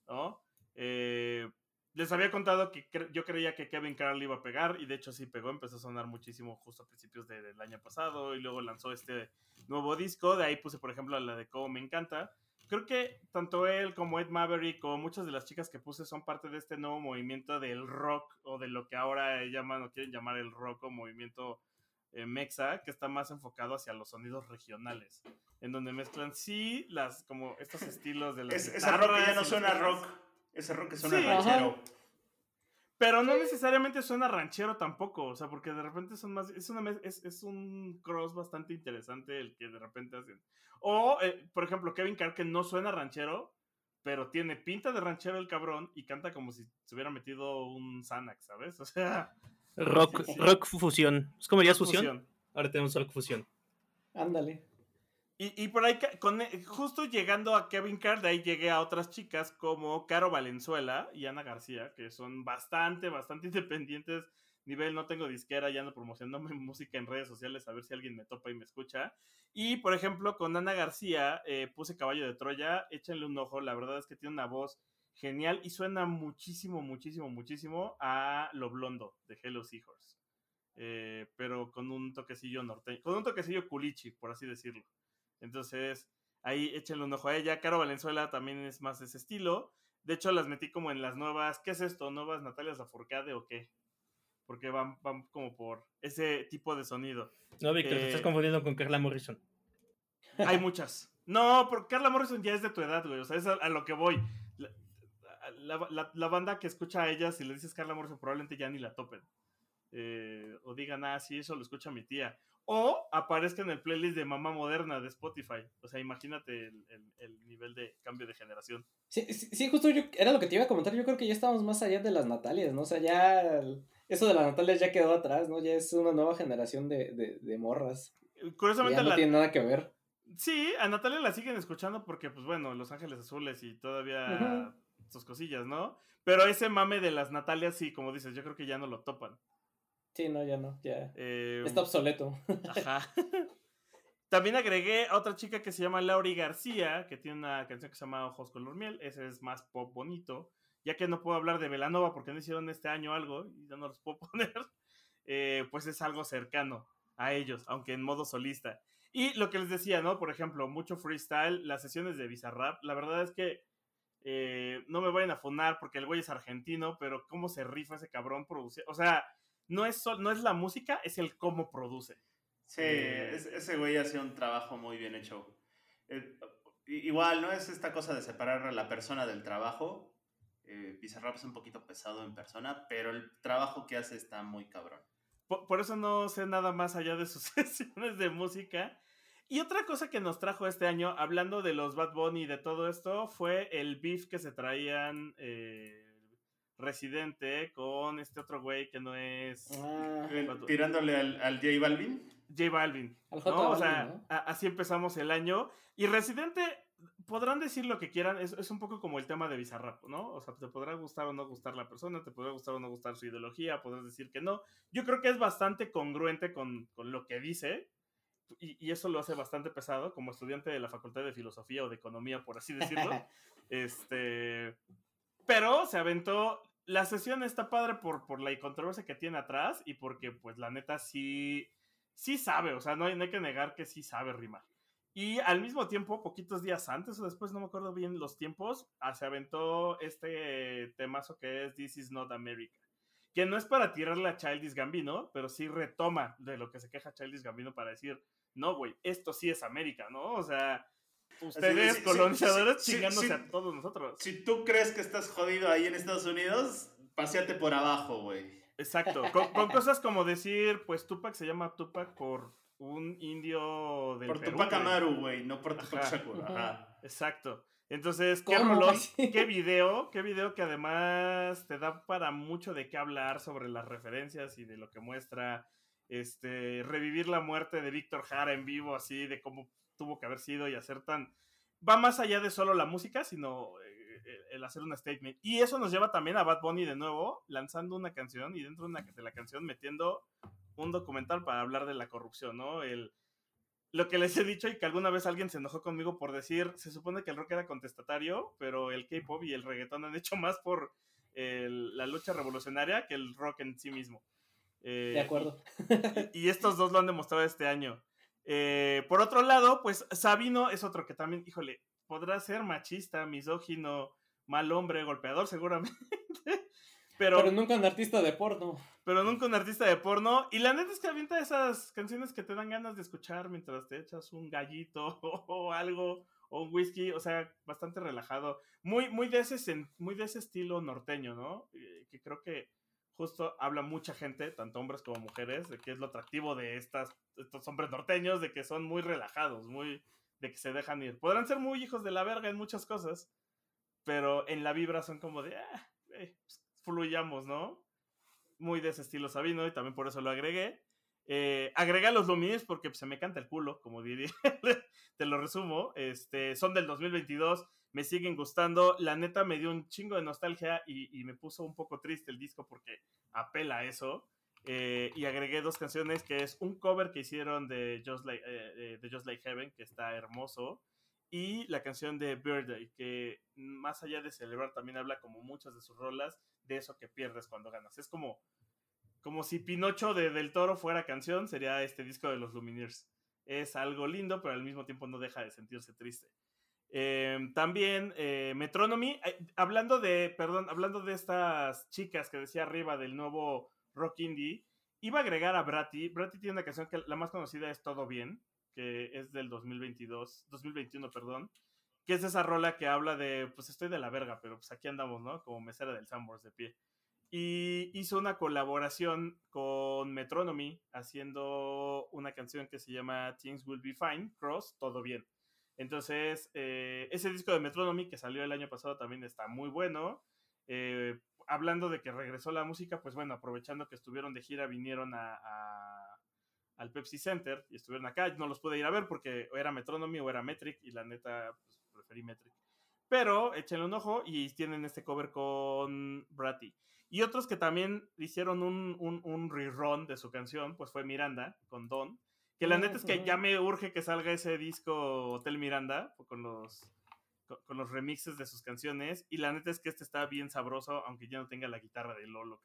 ¿No? Eh, les había contado que cre- yo creía que Kevin Carl iba a pegar y de hecho sí pegó, empezó a sonar muchísimo justo a principios de- del año pasado y luego lanzó este nuevo disco, de ahí puse por ejemplo la de Como Me Encanta. Creo que tanto él como Ed Maverick o muchas de las chicas que puse son parte de este nuevo movimiento del rock o de lo que ahora llaman o quieren llamar el rock o movimiento eh, mexa, que está más enfocado hacia los sonidos regionales, en donde mezclan sí las como estos estilos de las Es, ese rock que ya guitarras no suena rock. Ese rock que suena Sí. ranchero. Pero no necesariamente suena ranchero tampoco, o sea, porque de repente son más, es, una, es, es un cross bastante interesante el que de repente hacen. O, eh, por ejemplo, Kevin Carr que no suena ranchero, pero tiene pinta de ranchero el cabrón y canta como si se hubiera metido un Xanax, ¿sabes? O sea, Rock, Sí, sí. rock fusión. ¿Es como ya fusión. Ahora tenemos rock fusión. Ándale. Y, y por ahí, con, e- justo llegando a Kevin Carr, de ahí llegué a otras chicas como Caro Valenzuela y Ana García, que son bastante, bastante independientes. Nivel, no tengo disquera, ya ando promocionando mi música en redes sociales a ver si alguien me topa y me escucha. Y por ejemplo, con Ana García eh, puse Caballo de Troya, échenle un ojo, la verdad es que tiene una voz genial y suena muchísimo, muchísimo, muchísimo a Lo Blondo de Hello Seahorse. Eh, pero con un toquecillo norteño, con un toquecillo culichi, por así decirlo. Entonces, ahí échenle un ojo a ella. Caro Valenzuela también es más de ese estilo. De hecho, las metí como en las nuevas. ¿Qué es esto? ¿Nuevas Natalias Lafourcade o qué? Porque van, van como por ese tipo de sonido. No, Víctor, te Eh, estás confundiendo con Carla Morrison. Hay muchas. No, porque Carla Morrison ya es de tu edad, güey. O sea, es a, a lo que voy. La, la- la- la banda que escucha a ella, si le dices Carla Morrison, probablemente ya ni la topen. Eh, o digan, ah, sí, eso lo escucha mi tía. O aparezca en el playlist de Mamá Moderna de Spotify. O sea, imagínate el, nivel de cambio de generación. Sí, sí, justo yo, era lo que te iba a comentar. Yo creo que ya estamos más allá de las Natalias, ¿no? O sea, ya eso de las Natalias ya quedó atrás, ¿no? Ya es una nueva generación de, de, morras. Curiosamente, no tiene nada que ver. Sí, a Natalia la siguen escuchando porque, pues bueno, Los Ángeles Azules y todavía sus cosillas, ¿no? Pero ese mame de las Natalias, sí, como dices, yo creo que ya no lo topan. Sí, no, ya no, ya. Eh, está obsoleto. Ajá. También agregué a otra chica que se llama Lauri García, que tiene una canción que se llama Ojos Color Miel. Ese es más pop bonito. Ya que no puedo hablar de Velanova porque no hicieron este año algo y ya no los puedo poner. Eh, pues es algo cercano a ellos, aunque en modo solista. Y lo que les decía, ¿no? Por ejemplo, mucho freestyle, las sesiones de Bizarrap. La verdad es que eh, no me vayan a funar porque el güey es argentino, pero cómo se rifa ese cabrón producir. O sea, no es, no es la música, es el cómo produce. Sí, eh, ese güey hace un trabajo muy bien hecho. Eh, igual, ¿no? Es esta cosa de separar a la persona del trabajo. Eh, Bizarrap es un poquito pesado en persona, pero el trabajo que hace está muy cabrón. Por, eso no sé nada más allá de sus sesiones de música. Y otra cosa que nos trajo este año, hablando de los Bad Bunny y de todo esto, fue el beef que se traían eh, Residente con este otro güey que no es. Ah. tirándole al, al, J Balvin. J Balvin. ¿no? o sea, así empezamos el año. Y Residente, podrán decir lo que quieran, es, es, un poco como el tema de Bizarrap, ¿no? O sea, te podrá gustar o no gustar la persona, te podrá gustar o no gustar su ideología, podrás decir que no. Yo creo que es bastante congruente con, con lo que dice. Y, y, eso lo hace bastante pesado como estudiante de la Facultad de Filosofía o de Economía, por así decirlo. este, pero se aventó. La sesión está padre por, por la controversia que tiene atrás y porque, pues, la neta sí, sí sabe, o sea, no hay, no hay que negar que sí sabe rimar. Y al mismo tiempo, poquitos días antes o después, no me acuerdo bien los tiempos, ah, se aventó este temazo que es This is not America. Que no es para tirarle a Childish Gambino, pero sí retoma de lo que se queja Childish Gambino para decir, no, güey, esto sí es América, ¿no? O sea, Ustedes, colonizadores, chingándose a todos nosotros. Si tú crees que estás jodido ahí en Estados Unidos, paseate por abajo, güey. Exacto. Con, cosas como decir, pues Tupac se llama Tupac por un indio de. Por Tupac Amaru, güey, no por Tupac Shakur. Ajá. Exacto. Entonces, qué rolón, qué video, qué video que además te da para mucho de qué hablar sobre las referencias y de lo que muestra. Este, revivir la muerte de Víctor Jara en vivo, así, de cómo tuvo que haber sido y hacer tan... Va más allá de solo la música, sino eh, eh, el hacer un statement. Y eso nos lleva también a Bad Bunny de nuevo, lanzando una canción y dentro de, la canción metiendo un documental para hablar de la corrupción, ¿no? El, lo que les he dicho y que alguna vez alguien se enojó conmigo por decir, se supone que el rock era contestatario, pero el K-pop y el reggaetón han hecho más por la lucha revolucionaria que el rock en sí mismo. Eh, de acuerdo. y, estos dos lo han demostrado este año. Eh, por otro lado, pues Sabino es otro que también, híjole, podrá ser machista, misógino, mal hombre, golpeador seguramente. Pero, pero, nunca un artista de porno. Pero nunca un artista de porno. Y la neta es que avienta esas canciones que te dan ganas de escuchar mientras te echas un gallito o algo, o un whisky, o sea, bastante relajado. Muy, muy, de, ese, muy de ese estilo norteño, ¿no? Eh, que creo que justo habla mucha gente, tanto hombres como mujeres, de que es lo atractivo de estas, estos hombres norteños, de que son muy relajados, muy de que se dejan ir. Podrán ser muy hijos de la verga en muchas cosas, pero en la vibra son como de, ah, pues, fluyamos, ¿no? Muy de ese estilo Sabino y también por eso lo agregué. Eh, agregué a los Luminis porque pues, se me canta el culo, como diría, te lo resumo. Este, son del 2022 me siguen gustando. La neta me dio un chingo de nostalgia y, me puso un poco triste el disco porque apela a eso. Eh, y agregué dos canciones que es un cover que hicieron de Just Like, eh, Heaven, que está hermoso, y la canción de Birthday, que más allá de celebrar también habla como muchas de sus rolas de eso que pierdes cuando ganas. Es como, como si Pinocho de Del Toro fuera canción, sería este disco de los Lumineers. Es algo lindo, pero al mismo tiempo no deja de sentirse triste. Em, también eh, Metronomy, hablando de, perdón, hablando de estas chicas que decía arriba del nuevo rock indie, iba a agregar a Bratty. Bratty tiene una canción que la más conocida es Todo Bien, que es del 2022, 2021, perdón, que es esa rola que habla de, pues estoy de la verga, pero pues aquí andamos, ¿no? Como mesera del Sambors de pie. y hizo una colaboración con Metronomy haciendo una canción que se llama Things Will Be Fine, Cross, Todo Bien. Entonces, eh, ese disco de Metronomy que salió el año pasado también está muy bueno. Eh, hablando de que regresó la música, pues bueno, aprovechando que estuvieron de gira, vinieron a, al Pepsi Center y estuvieron acá. No los pude ir a ver porque era Metronomy o era Metric y la neta, pues preferí Metric. Pero échenle un ojo y tienen este cover con Bratty. Y otros que también hicieron un, un, un rerun de su canción, pues fue Miranda con Don. Que la neta es que ya me urge que salga ese disco Hotel Miranda con los, con, los remixes de sus canciones. Y la neta es que este está bien sabroso, aunque ya no tenga la guitarra de Lolo,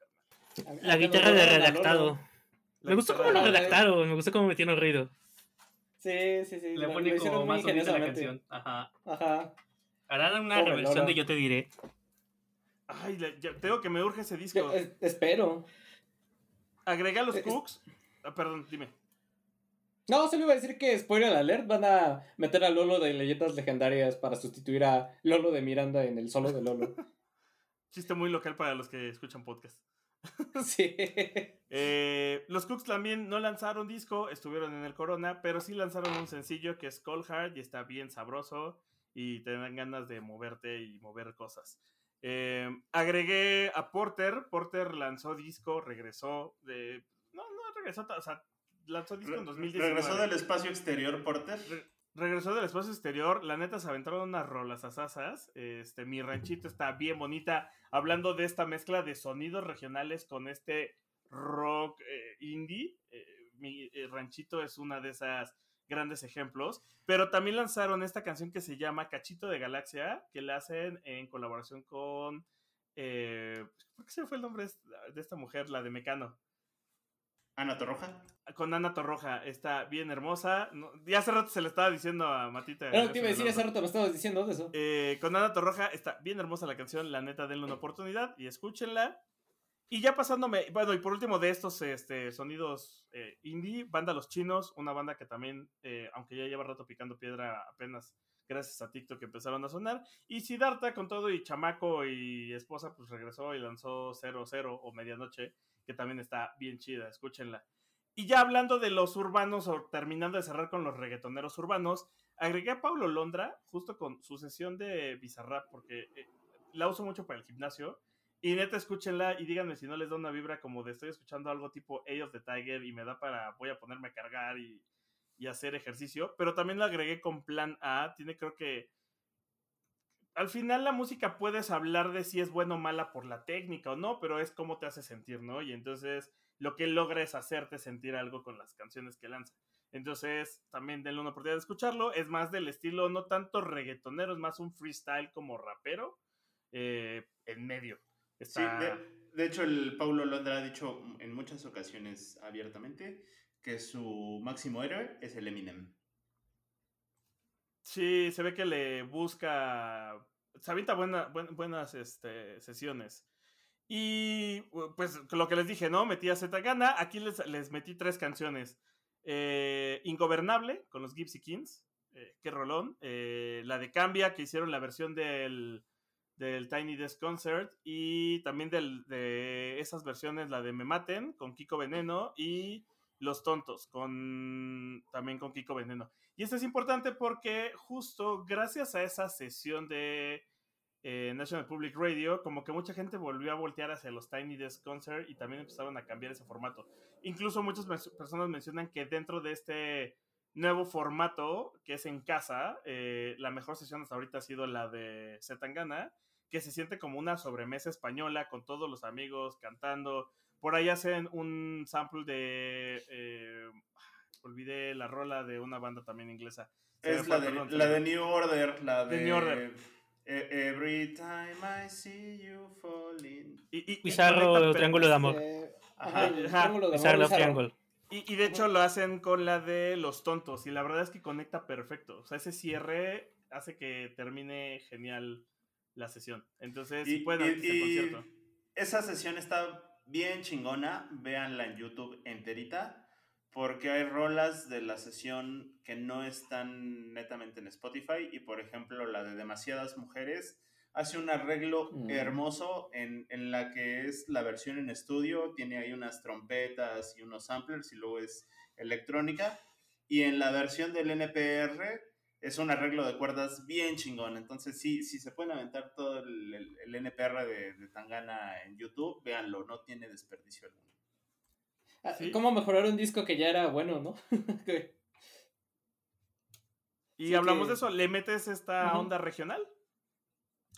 carnal. La guitarra de redactado. me gustó cómo lo redactaron, me gustó cómo metieron ruido. Sí, sí, sí. Le pone como más sonido a la canción. Ajá. Ajá. Harán una reversión de Yo te diré. Ay, tengo que me urge ese disco. espero. Agrega los cooks. Ah, perdón, dime. No, solo iba a decir que, spoiler alert, van a meter a Lolo de leyendas legendarias para sustituir a Lolo de Miranda en el solo de Lolo. Chiste muy local para los que escuchan podcast. sí. Eh, los Cooks también no lanzaron disco, estuvieron en el Corona, pero sí lanzaron un sencillo que es Cold Hard y está bien sabroso y te dan ganas de moverte y mover cosas. Eh, agregué a Porter. Porter lanzó disco, regresó de. No, no regresó, o sea, lanzó disco en 2019. ¿Regresó del espacio exterior, Porter? regresó del espacio exterior. La neta se aventaron unas rolas asasas. Este, mi ranchito está bien bonita. Hablando de esta mezcla de sonidos regionales con este rock eh, indie. Eh, mi ranchito es una de esas grandes ejemplos, pero también lanzaron esta canción que se llama Cachito de Galaxia, que la hacen en colaboración con... Eh, ¿Por qué se fue el nombre de esta mujer, la de Mecano? Ana Torroja. Con Ana Torroja, está bien hermosa. ya hace rato se le estaba diciendo a Matita. No, te iba a decir, hace rato me estabas diciendo de eso. Eh, con Ana Torroja está bien hermosa la canción, la neta, denle una oportunidad y escúchenla. Y ya pasándome, bueno, y por último de estos este, sonidos eh, indie, banda Los Chinos, una banda que también, eh, aunque ya lleva rato picando piedra, apenas gracias a TikTok empezaron a sonar. Y Siddhartha con todo y chamaco y esposa, pues regresó y lanzó 00 o Medianoche, que también está bien chida, escúchenla. Y ya hablando de los urbanos, o terminando de cerrar con los reggaetoneros urbanos, agregué a Paulo Londra, justo con su sesión de Bizarrap, porque eh, la uso mucho para el gimnasio y neta, escúchenla y díganme si no les da una vibra como de estoy escuchando algo tipo of the Tiger y me da para, voy a ponerme a cargar y, y hacer ejercicio. Pero también la agregué con plan A. Tiene creo que... Al final la música puedes hablar de si es buena o mala por la técnica o no, pero es cómo te hace sentir, ¿no? Y entonces lo que logra es hacerte sentir algo con las canciones que lanza. Entonces, también denle una oportunidad de escucharlo. Es más del estilo, no tanto reggaetonero, es más un freestyle como rapero eh, en medio. Sí, de, hecho, el Paulo Londra ha dicho en muchas ocasiones abiertamente que su máximo héroe es el Eminem. Sí, se ve que le busca. Se avienta buenas este, sesiones. Y pues lo que les dije, ¿no? Metí a Z Gana. Aquí les, les metí tres canciones. Eh, Ingobernable con los Gypsy Kings. Eh, qué rolón. Eh, la de Cambia, que hicieron la versión del del Tiny Desk Concert y también de esas versiones, la de Me Maten con Kiko Veneno y Los Tontos con también con Kiko Veneno. Y esto es importante porque justo gracias a esa sesión de eh, National Public Radio, como que mucha gente volvió a voltear hacia los Tiny Desk Concert y también empezaron a cambiar ese formato. Incluso muchas personas mencionan que dentro de este nuevo formato, que es en casa, eh, la mejor sesión hasta ahorita ha sido la de Zetangana, que se siente como una sobremesa española con todos los amigos cantando. Por ahí hacen un sample de... Eh, olvidé la rola de una banda también inglesa. es la, de, la de, New Order, la de... New Order. E, every time I see you falling. Y, y, Triángulo de Amor. ajá, Triángulo de Amor. Triángulo. Y, y, de hecho lo hacen con la de Los Tontos. Y la verdad es que conecta perfecto. O sea, ese cierre hace que termine genial la sesión. Entonces, si pueden, concierto. Esa sesión está bien chingona. Véanla en YouTube enterita. Porque hay rolas de la sesión que no están netamente en Spotify. Y por ejemplo, la de Demasiadas Mujeres hace un arreglo mm. hermoso en, en, la que es la versión en estudio, tiene ahí unas trompetas y unos samplers y luego es electrónica. Y en la versión del NPR es un arreglo de cuerdas bien chingón. Entonces, sí, si se pueden aventar todo el, el, NPR de, de, Tangana en YouTube, véanlo, no tiene desperdicio alguno. Ah, ¿Cómo mejorar un disco que ya era bueno, no? y hablamos de eso, ¿le metes esta onda regional?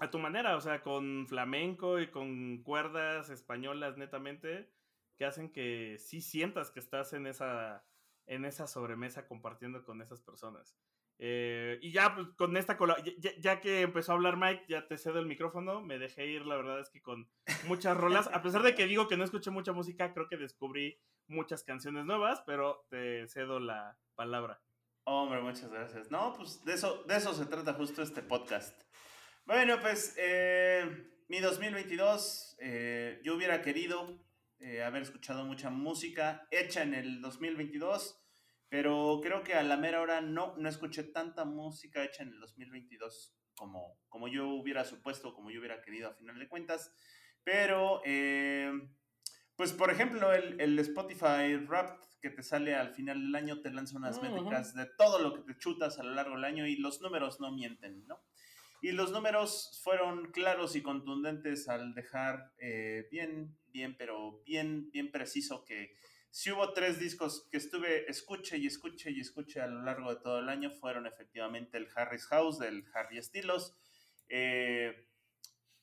A tu manera, o sea, con flamenco y con cuerdas españolas netamente, que hacen que sí sientas que estás en esa, en esa sobremesa compartiendo con esas personas. Eh, y ya pues, con esta ya, ya, que empezó a hablar Mike, ya te cedo el micrófono, me dejé ir, la verdad es que con muchas rolas, a pesar de que digo que no escuché mucha música, creo que descubrí muchas canciones nuevas, pero te cedo la palabra. Hombre, muchas gracias. No, pues de eso, de eso se trata justo este podcast. Bueno, pues eh, mi 2022, eh, yo hubiera querido haber escuchado mucha música hecha en el 2022 pero creo que a la mera hora no, no escuché tanta música hecha en el 2022 como, como yo hubiera supuesto, como yo hubiera querido a final de cuentas. Pero, eh, pues por ejemplo, el, el, Spotify Wrapped que te sale al final del año te lanza unas métricas de todo lo que te chutas a lo largo del año y los números no mienten, ¿no? Y los números fueron claros y contundentes al dejar eh, bien, bien, pero bien, bien preciso que si hubo tres discos que estuve escuche y escuche y escuche a lo largo de todo el año, fueron efectivamente el Harris House del Harry Estilos, eh,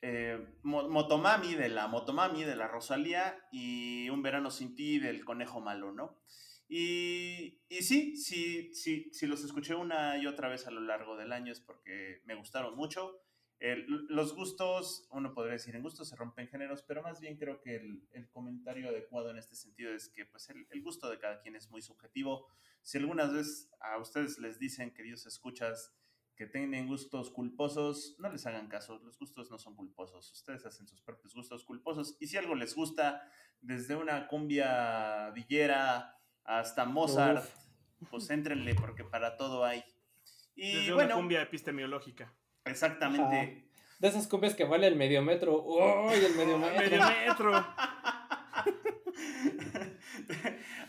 eh, Motomami de la Motomami de la Rosalía y Un Verano Sin Ti del Conejo Malo, ¿no? Y, sí, sí, sí, sí los escuché una y otra vez a lo largo del año es porque me gustaron mucho los gustos, uno podría decir, en gustos se rompen géneros, pero más bien creo que el, comentario adecuado en este sentido es que pues el, gusto de cada quien es muy subjetivo. Si algunas veces a ustedes les dicen, queridos escuchas, que tienen gustos culposos, no les hagan caso, los gustos no son culposos, ustedes hacen sus propios gustos culposos y si algo les gusta, desde una cumbia villera hasta Mozart, pues éntrenle porque para todo hay. Y desde una cumbia epistemológica. Exactamente. De esas cumbias que vale el medio metro. ¡Uy, el medio metro!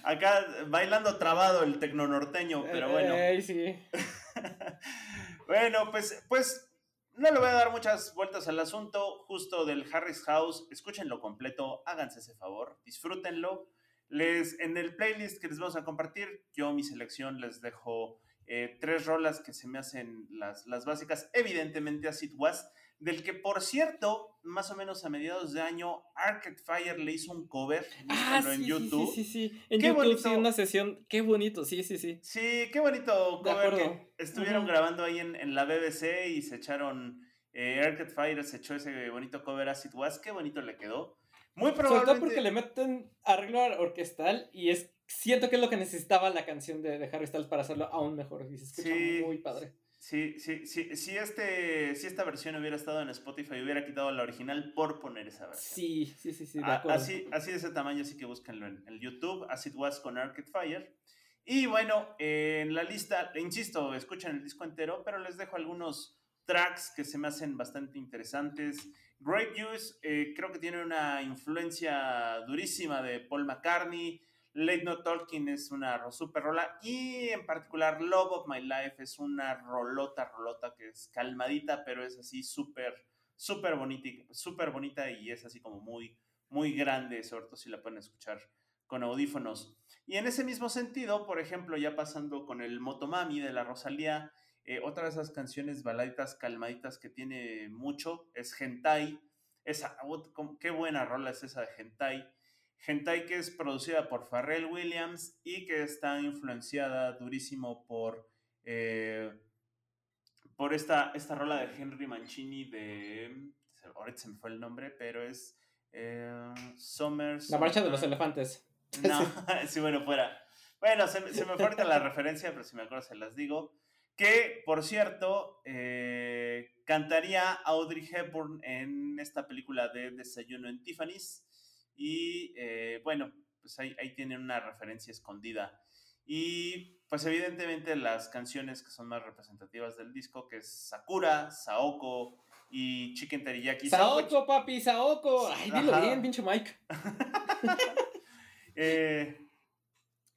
Acá bailando trabado el tecno norteño, pero bueno. sí. bueno, pues, pues no le voy a dar muchas vueltas al asunto. Justo del Harris House, escúchenlo completo, háganse ese favor, disfrútenlo. Les, en el playlist que les vamos a compartir, yo mi selección les dejo eh, tres rolas que se me hacen las, las básicas, evidentemente Acid Was, del que por cierto, más o menos a mediados de año, Arcade Fire le hizo un cover ah, en YouTube. Sí, sí, sí, En qué YouTube, bonito. una sesión, qué bonito, sí, sí, sí. Sí, qué bonito cover que estuvieron grabando ahí en, en, la BBC y se echaron, eh, Arcade Fire se echó ese bonito cover Acid Was, qué bonito le quedó. Muy probablemente. Sobre todo porque le meten arreglo orquestal y es siento que es lo que necesitaba la canción de, de Harry Styles para hacerlo aún mejor. Y se escucha muy padre. Sí, sí, sí. Si, este, si esta versión hubiera estado en Spotify, hubiera quitado la original por poner esa versión. Sí, sí, sí, sí. así, así de ese tamaño, así que búsquenlo en el YouTube. As It Was con Arcade Fire. Y bueno, en la lista, insisto, escuchan el disco entero, pero les dejo algunos tracks que se me hacen bastante interesantes. Grape Juice eh, creo que tiene una influencia durísima de Paul McCartney. Late No Talking es una super rola y en particular Love of My Life es una rolota, rolota que es calmadita, pero es así súper, súper bonita, súper bonita y es así como muy, muy grande, sobre todo si la pueden escuchar con audífonos. Y en ese mismo sentido, por ejemplo, ya pasando con el Motomami de la Rosalía, eh, otra de esas canciones baladitas calmaditas que tiene mucho es Gentai. Esa, qué buena rola es esa de Gentai. Hentai que es producida por Pharrell Williams y que está influenciada durísimo por, eh, por esta, esta rola de Henry Mancini de... Ahorita se me fue el nombre, pero es eh, Summers... La marcha de los elefantes. No, si bueno, fuera. Bueno, se, me fue ahorita la referencia, pero si me acuerdo se las digo. Que, por cierto, eh, cantaría Audrey Hepburn en esta película de Desayuno en Tiffany's. Y eh, bueno, pues ahí, ahí tienen una referencia escondida. Y pues evidentemente las canciones que son más representativas del disco, que es Sakura, Saoko, y Chicken Teriyaki. Saoko, papi, Saoko. Ay, dilo bien, pinche Mike. eh,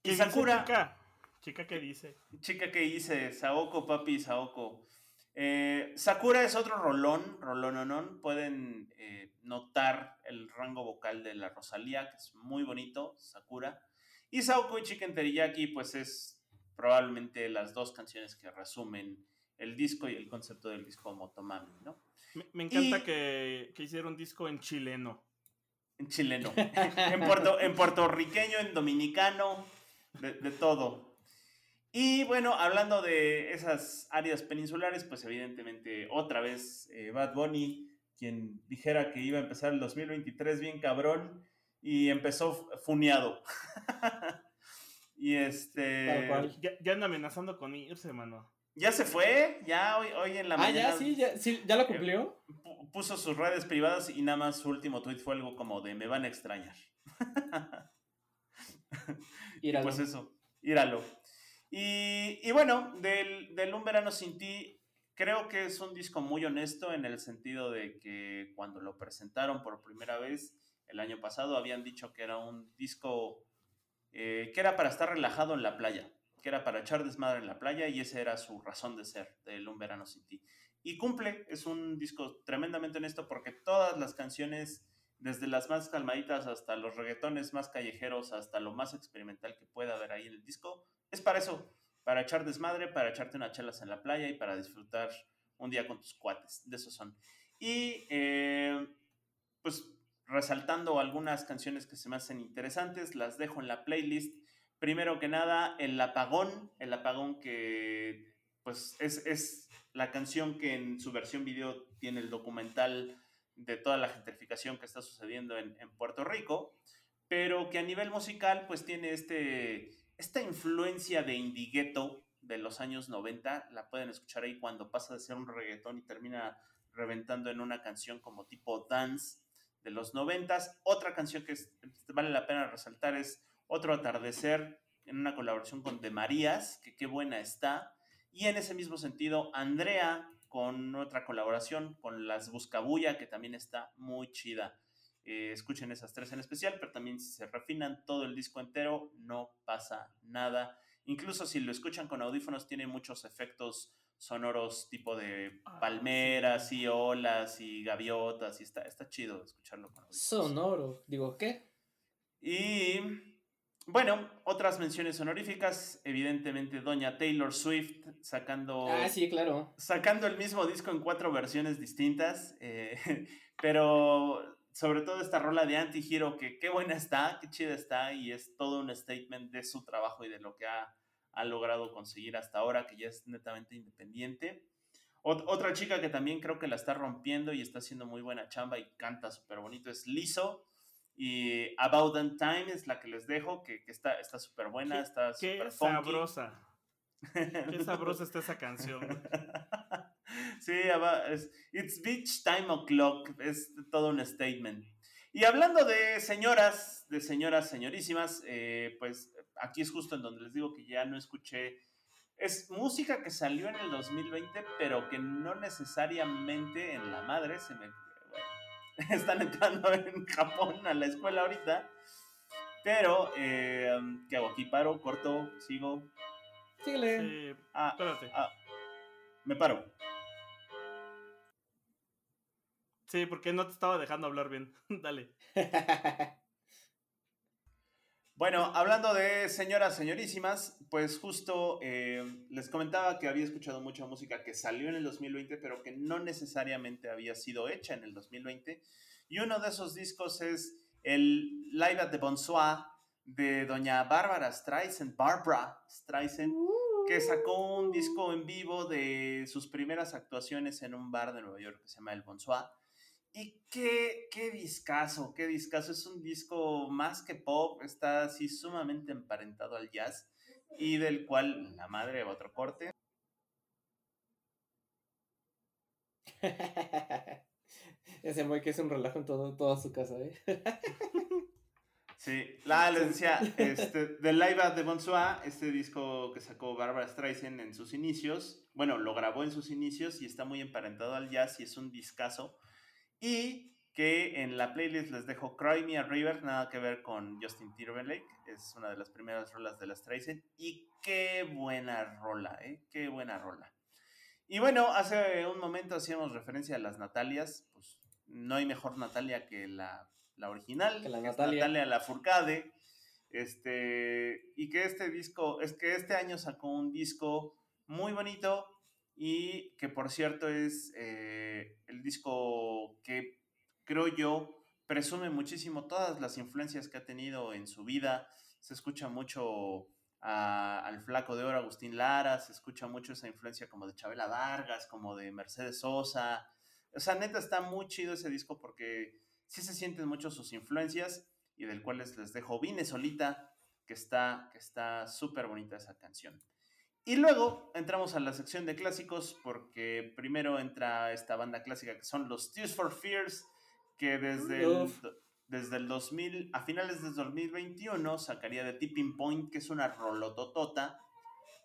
y Sakura. Chica? chica que dice. Chica que dice, Saoko, papi, Saoko. Eh, Sakura es otro rolón, rolón Pueden eh, notar el rango vocal de la Rosalía, que es muy bonito, Sakura. Y Saoko y Chicken Teriyaki, pues es probablemente las dos canciones que resumen el disco y el concepto del disco Motomami, ¿no? Me, encanta que, que hiciera un disco en chileno. En chileno. en, puerto, en puertorriqueño, en dominicano, de, todo. Y bueno, hablando de esas áreas peninsulares, pues evidentemente otra vez eh, Bad Bunny, quien dijera que iba a empezar el 2023 bien cabrón, y empezó funeado. y este... Ya, ya, anda amenazando con irse, mano. Ya se fue, ya hoy, hoy en la mañana. Ah, ya, sí, ya, sí, ya lo cumplió. puso sus redes privadas y nada más su último tweet fue algo como de me van a extrañar. Pues eso, íralo. Y, bueno, del, del Un Verano Sin Ti, creo que es un disco muy honesto en el sentido de que cuando lo presentaron por primera vez el año pasado habían dicho que era un disco eh, que era para estar relajado en la playa que era para echar desmadre en la playa y esa era su razón de ser de Un Verano City. Y cumple, es un disco tremendamente honesto porque todas las canciones, desde las más calmaditas hasta los reggaetones más callejeros, hasta lo más experimental que pueda haber ahí en el disco, es para eso, para echar desmadre, para echarte unas chelas en la playa y para disfrutar un día con tus cuates, de esos son. Y eh, pues resaltando algunas canciones que se me hacen interesantes, las dejo en la playlist. Primero que nada, el apagón, el apagón que pues es, la canción que en su versión video tiene el documental de toda la gentrificación que está sucediendo en, Puerto Rico, pero que a nivel musical pues tiene este, esta influencia de indie de los años 90, la pueden escuchar ahí cuando pasa de ser un reggaetón y termina reventando en una canción como tipo dance de los 90. Otra canción que vale la pena resaltar es otro atardecer en una colaboración con De Marías, que qué buena está. Y en ese mismo sentido, Andrea con otra colaboración con Las Buscabulla, que también está muy chida. Eh, escuchen esas tres en especial, pero también si se refinan todo el disco entero, no pasa nada. Incluso si lo escuchan con audífonos, tiene muchos efectos sonoros tipo de ah, palmeras y olas y gaviotas y está, está chido escucharlo con audífonos. Sonoro, digo, ¿qué? Y bueno, otras menciones honoríficas, evidentemente Doña Taylor Swift sacando... Ah, sí, claro. Sacando el mismo disco en cuatro versiones distintas, eh, pero sobre todo esta rola de Anti-Hero, que qué buena está, qué chida está, y es todo un statement de su trabajo y de lo que ha, logrado conseguir hasta ahora, que ya es netamente independiente. otra chica que también creo que la está rompiendo y está haciendo muy buena chamba y canta súper bonito es Liso y About That Time es la que les dejo, que, que está súper buena, está súper sabrosa. Qué sabrosa está esa canción. sí, es, It's Beach Time O'Clock, es todo un statement. Y hablando de señoras, de señoras señorísimas, eh, pues aquí es justo en donde les digo que ya no escuché. Es música que salió en el 2020, pero que no necesariamente en la madre se me están entrando en Japón a la escuela ahorita. Pero, eh, ¿qué hago aquí? ¿Paro? ¿Corto? ¿Sigo? Síguele. ah, espérate. Ah, me paro. Sí, porque no te estaba dejando hablar bien. Dale. Bueno, hablando de señoras señorísimas, pues justo eh, les comentaba que había escuchado mucha música que salió en el 2020, pero que no necesariamente había sido hecha en el 2020. Y uno de esos discos es el Live at the Bonsoir de doña Bárbara Streisand, Barbara Streisand, que sacó un disco en vivo de sus primeras actuaciones en un bar de Nueva York que se llama El Bonsoir. Y qué, qué discazo, qué discazo. Es un disco más que pop, está así sumamente emparentado al jazz y del cual la madre va otro corte. Ese muy que es un relajo en todo, toda su casa, ¿eh? Sí, la, les decía, este, The Live at the Bonsoir, este disco que sacó Barbara Streisand en sus inicios, bueno, lo grabó en sus inicios y está muy emparentado al jazz y es un discazo. Y que en la playlist les dejo Cry Me a River, nada que ver con Justin Timberlake, es una de las primeras rolas de la Streisand y qué buena rola, ¿eh? Qué buena rola. Y bueno, hace un momento hacíamos referencia a las Natalias, pues no hay mejor Natalia que la la original, que la Natalia. Natalia Lafourcade, este, y que este disco, es que este año sacó un disco muy bonito y que por cierto es eh, el disco que creo yo presume muchísimo todas las influencias que ha tenido en su vida, se escucha mucho al flaco de oro Agustín Lara, se escucha mucho esa influencia como de Chabela Vargas, como de Mercedes Sosa, o sea, neta está muy chido ese disco porque sí se sienten mucho sus influencias y del cual les, dejo Vine Solita, que está que está súper bonita esa canción. Y luego entramos a la sección de clásicos porque primero entra esta banda clásica que son los Tears for Fears, que desde el, desde el 2000, a finales del 2021 sacaría de Tipping Point, que es una rolototota,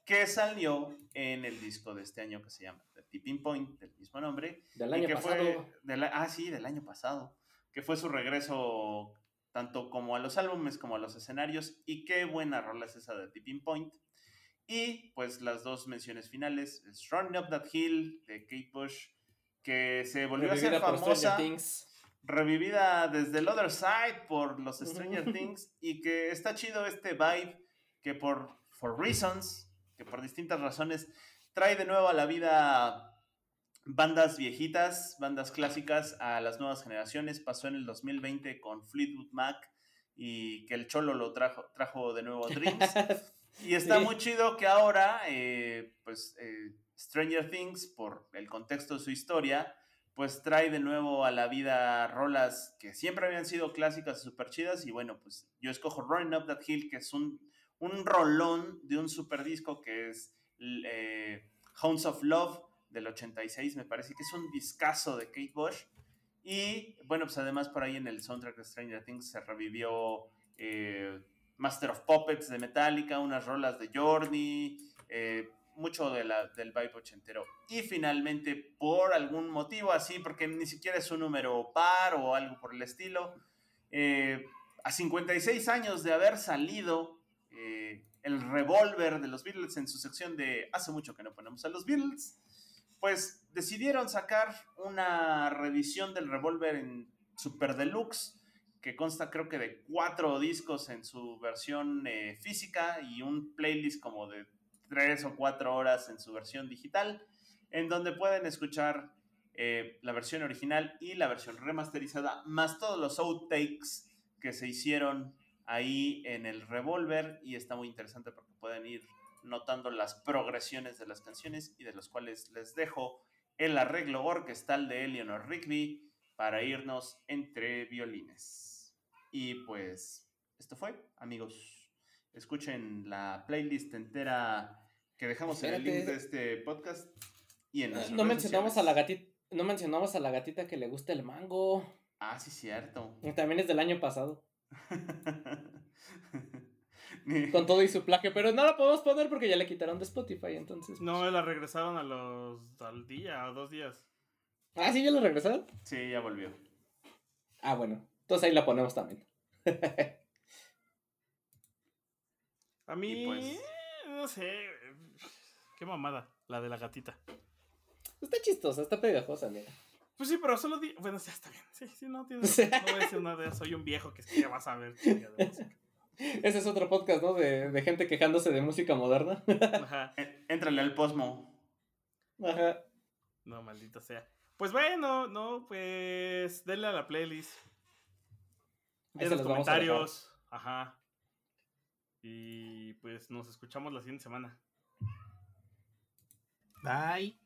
que salió en el disco de este año que se llama The Tipping Point, del mismo nombre. Del año pasado. ah, sí, del año pasado que fue su regreso tanto como a los álbumes como a los escenarios. Y qué buena rola es esa de Tipping Point. Y pues las dos menciones finales, es Running Up That Hill de Kate Bush, que se volvió a ser famosa, revivida desde el Other Side por los Stranger Things, y que está chido este vibe que por for reasons, que por distintas razones, trae de nuevo a la vida bandas viejitas, bandas clásicas a las nuevas generaciones. Pasó en el 2020 con Fleetwood Mac y que el Cholo lo trajo, trajo de nuevo a Dreams. Y está muy chido que ahora, eh, pues, eh, Stranger Things, por el contexto de su historia, pues trae de nuevo a la vida rolas que siempre habían sido clásicas y super chidas. Y bueno, pues yo escojo Running Up That Hill, que es un, un rolón de un super disco que es eh, Hounds of Love del 86, me parece que es un discazo de Kate Bush. Y bueno, pues además por ahí en el soundtrack de Stranger Things se revivió eh, Master of Puppets de Metallica, unas rolas de Journey, eh, mucho de la, del vibe ochentero. Y finalmente, por algún motivo así, porque ni siquiera es un número par o algo por el estilo, eh, a 56 años de haber salido el revólver de los Beatles en su sección de hace mucho que no ponemos a los Beatles, pues decidieron sacar una revisión del revólver en Super Deluxe, que consta creo que de cuatro discos en su versión eh, física y un playlist como de tres o cuatro horas en su versión digital, en donde pueden escuchar eh, la versión original y la versión remasterizada, más todos los outtakes que se hicieron ahí en el revólver y está muy interesante porque pueden ir notando las progresiones de las canciones y de los cuales les dejo el arreglo orquestal de Eleanor Rigby para irnos entre violines. Y pues esto fue, amigos. Escuchen la playlist entera que dejamos en el link de este podcast y en No mencionamos a la gatita, no mencionamos a la gatita que le gusta el mango. Ah, sí, cierto. También es del año pasado. con todo y su plagio, pero no la podemos poner porque ya le quitaron de Spotify, entonces. No, pues. la regresaron a los al día o dos días. Ah, sí, ya la regresaron. Sí, ya volvió. Ah, bueno, entonces ahí la ponemos también. a mí, pues no sé, qué mamada, la de la gatita. Está chistosa, está pegajosa, mira. Pues sí, pero solo di... Bueno, ya está bien. Sí, sí, no, tienes... no voy a decir nada de eso. Soy un viejo que ya vas a ver. Ese es otro podcast, ¿no? De, de gente quejándose de música moderna. Ajá. Éntrale al posmo. Ajá. No, maldito sea. Pues bueno, no, pues denle a la playlist. En los comentarios. Ajá. Y pues nos escuchamos la siguiente semana. Bye.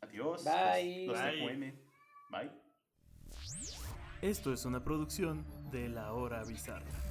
Adiós. Bye. Bye. Bye. Esto es una producción de La Hora Bizarra.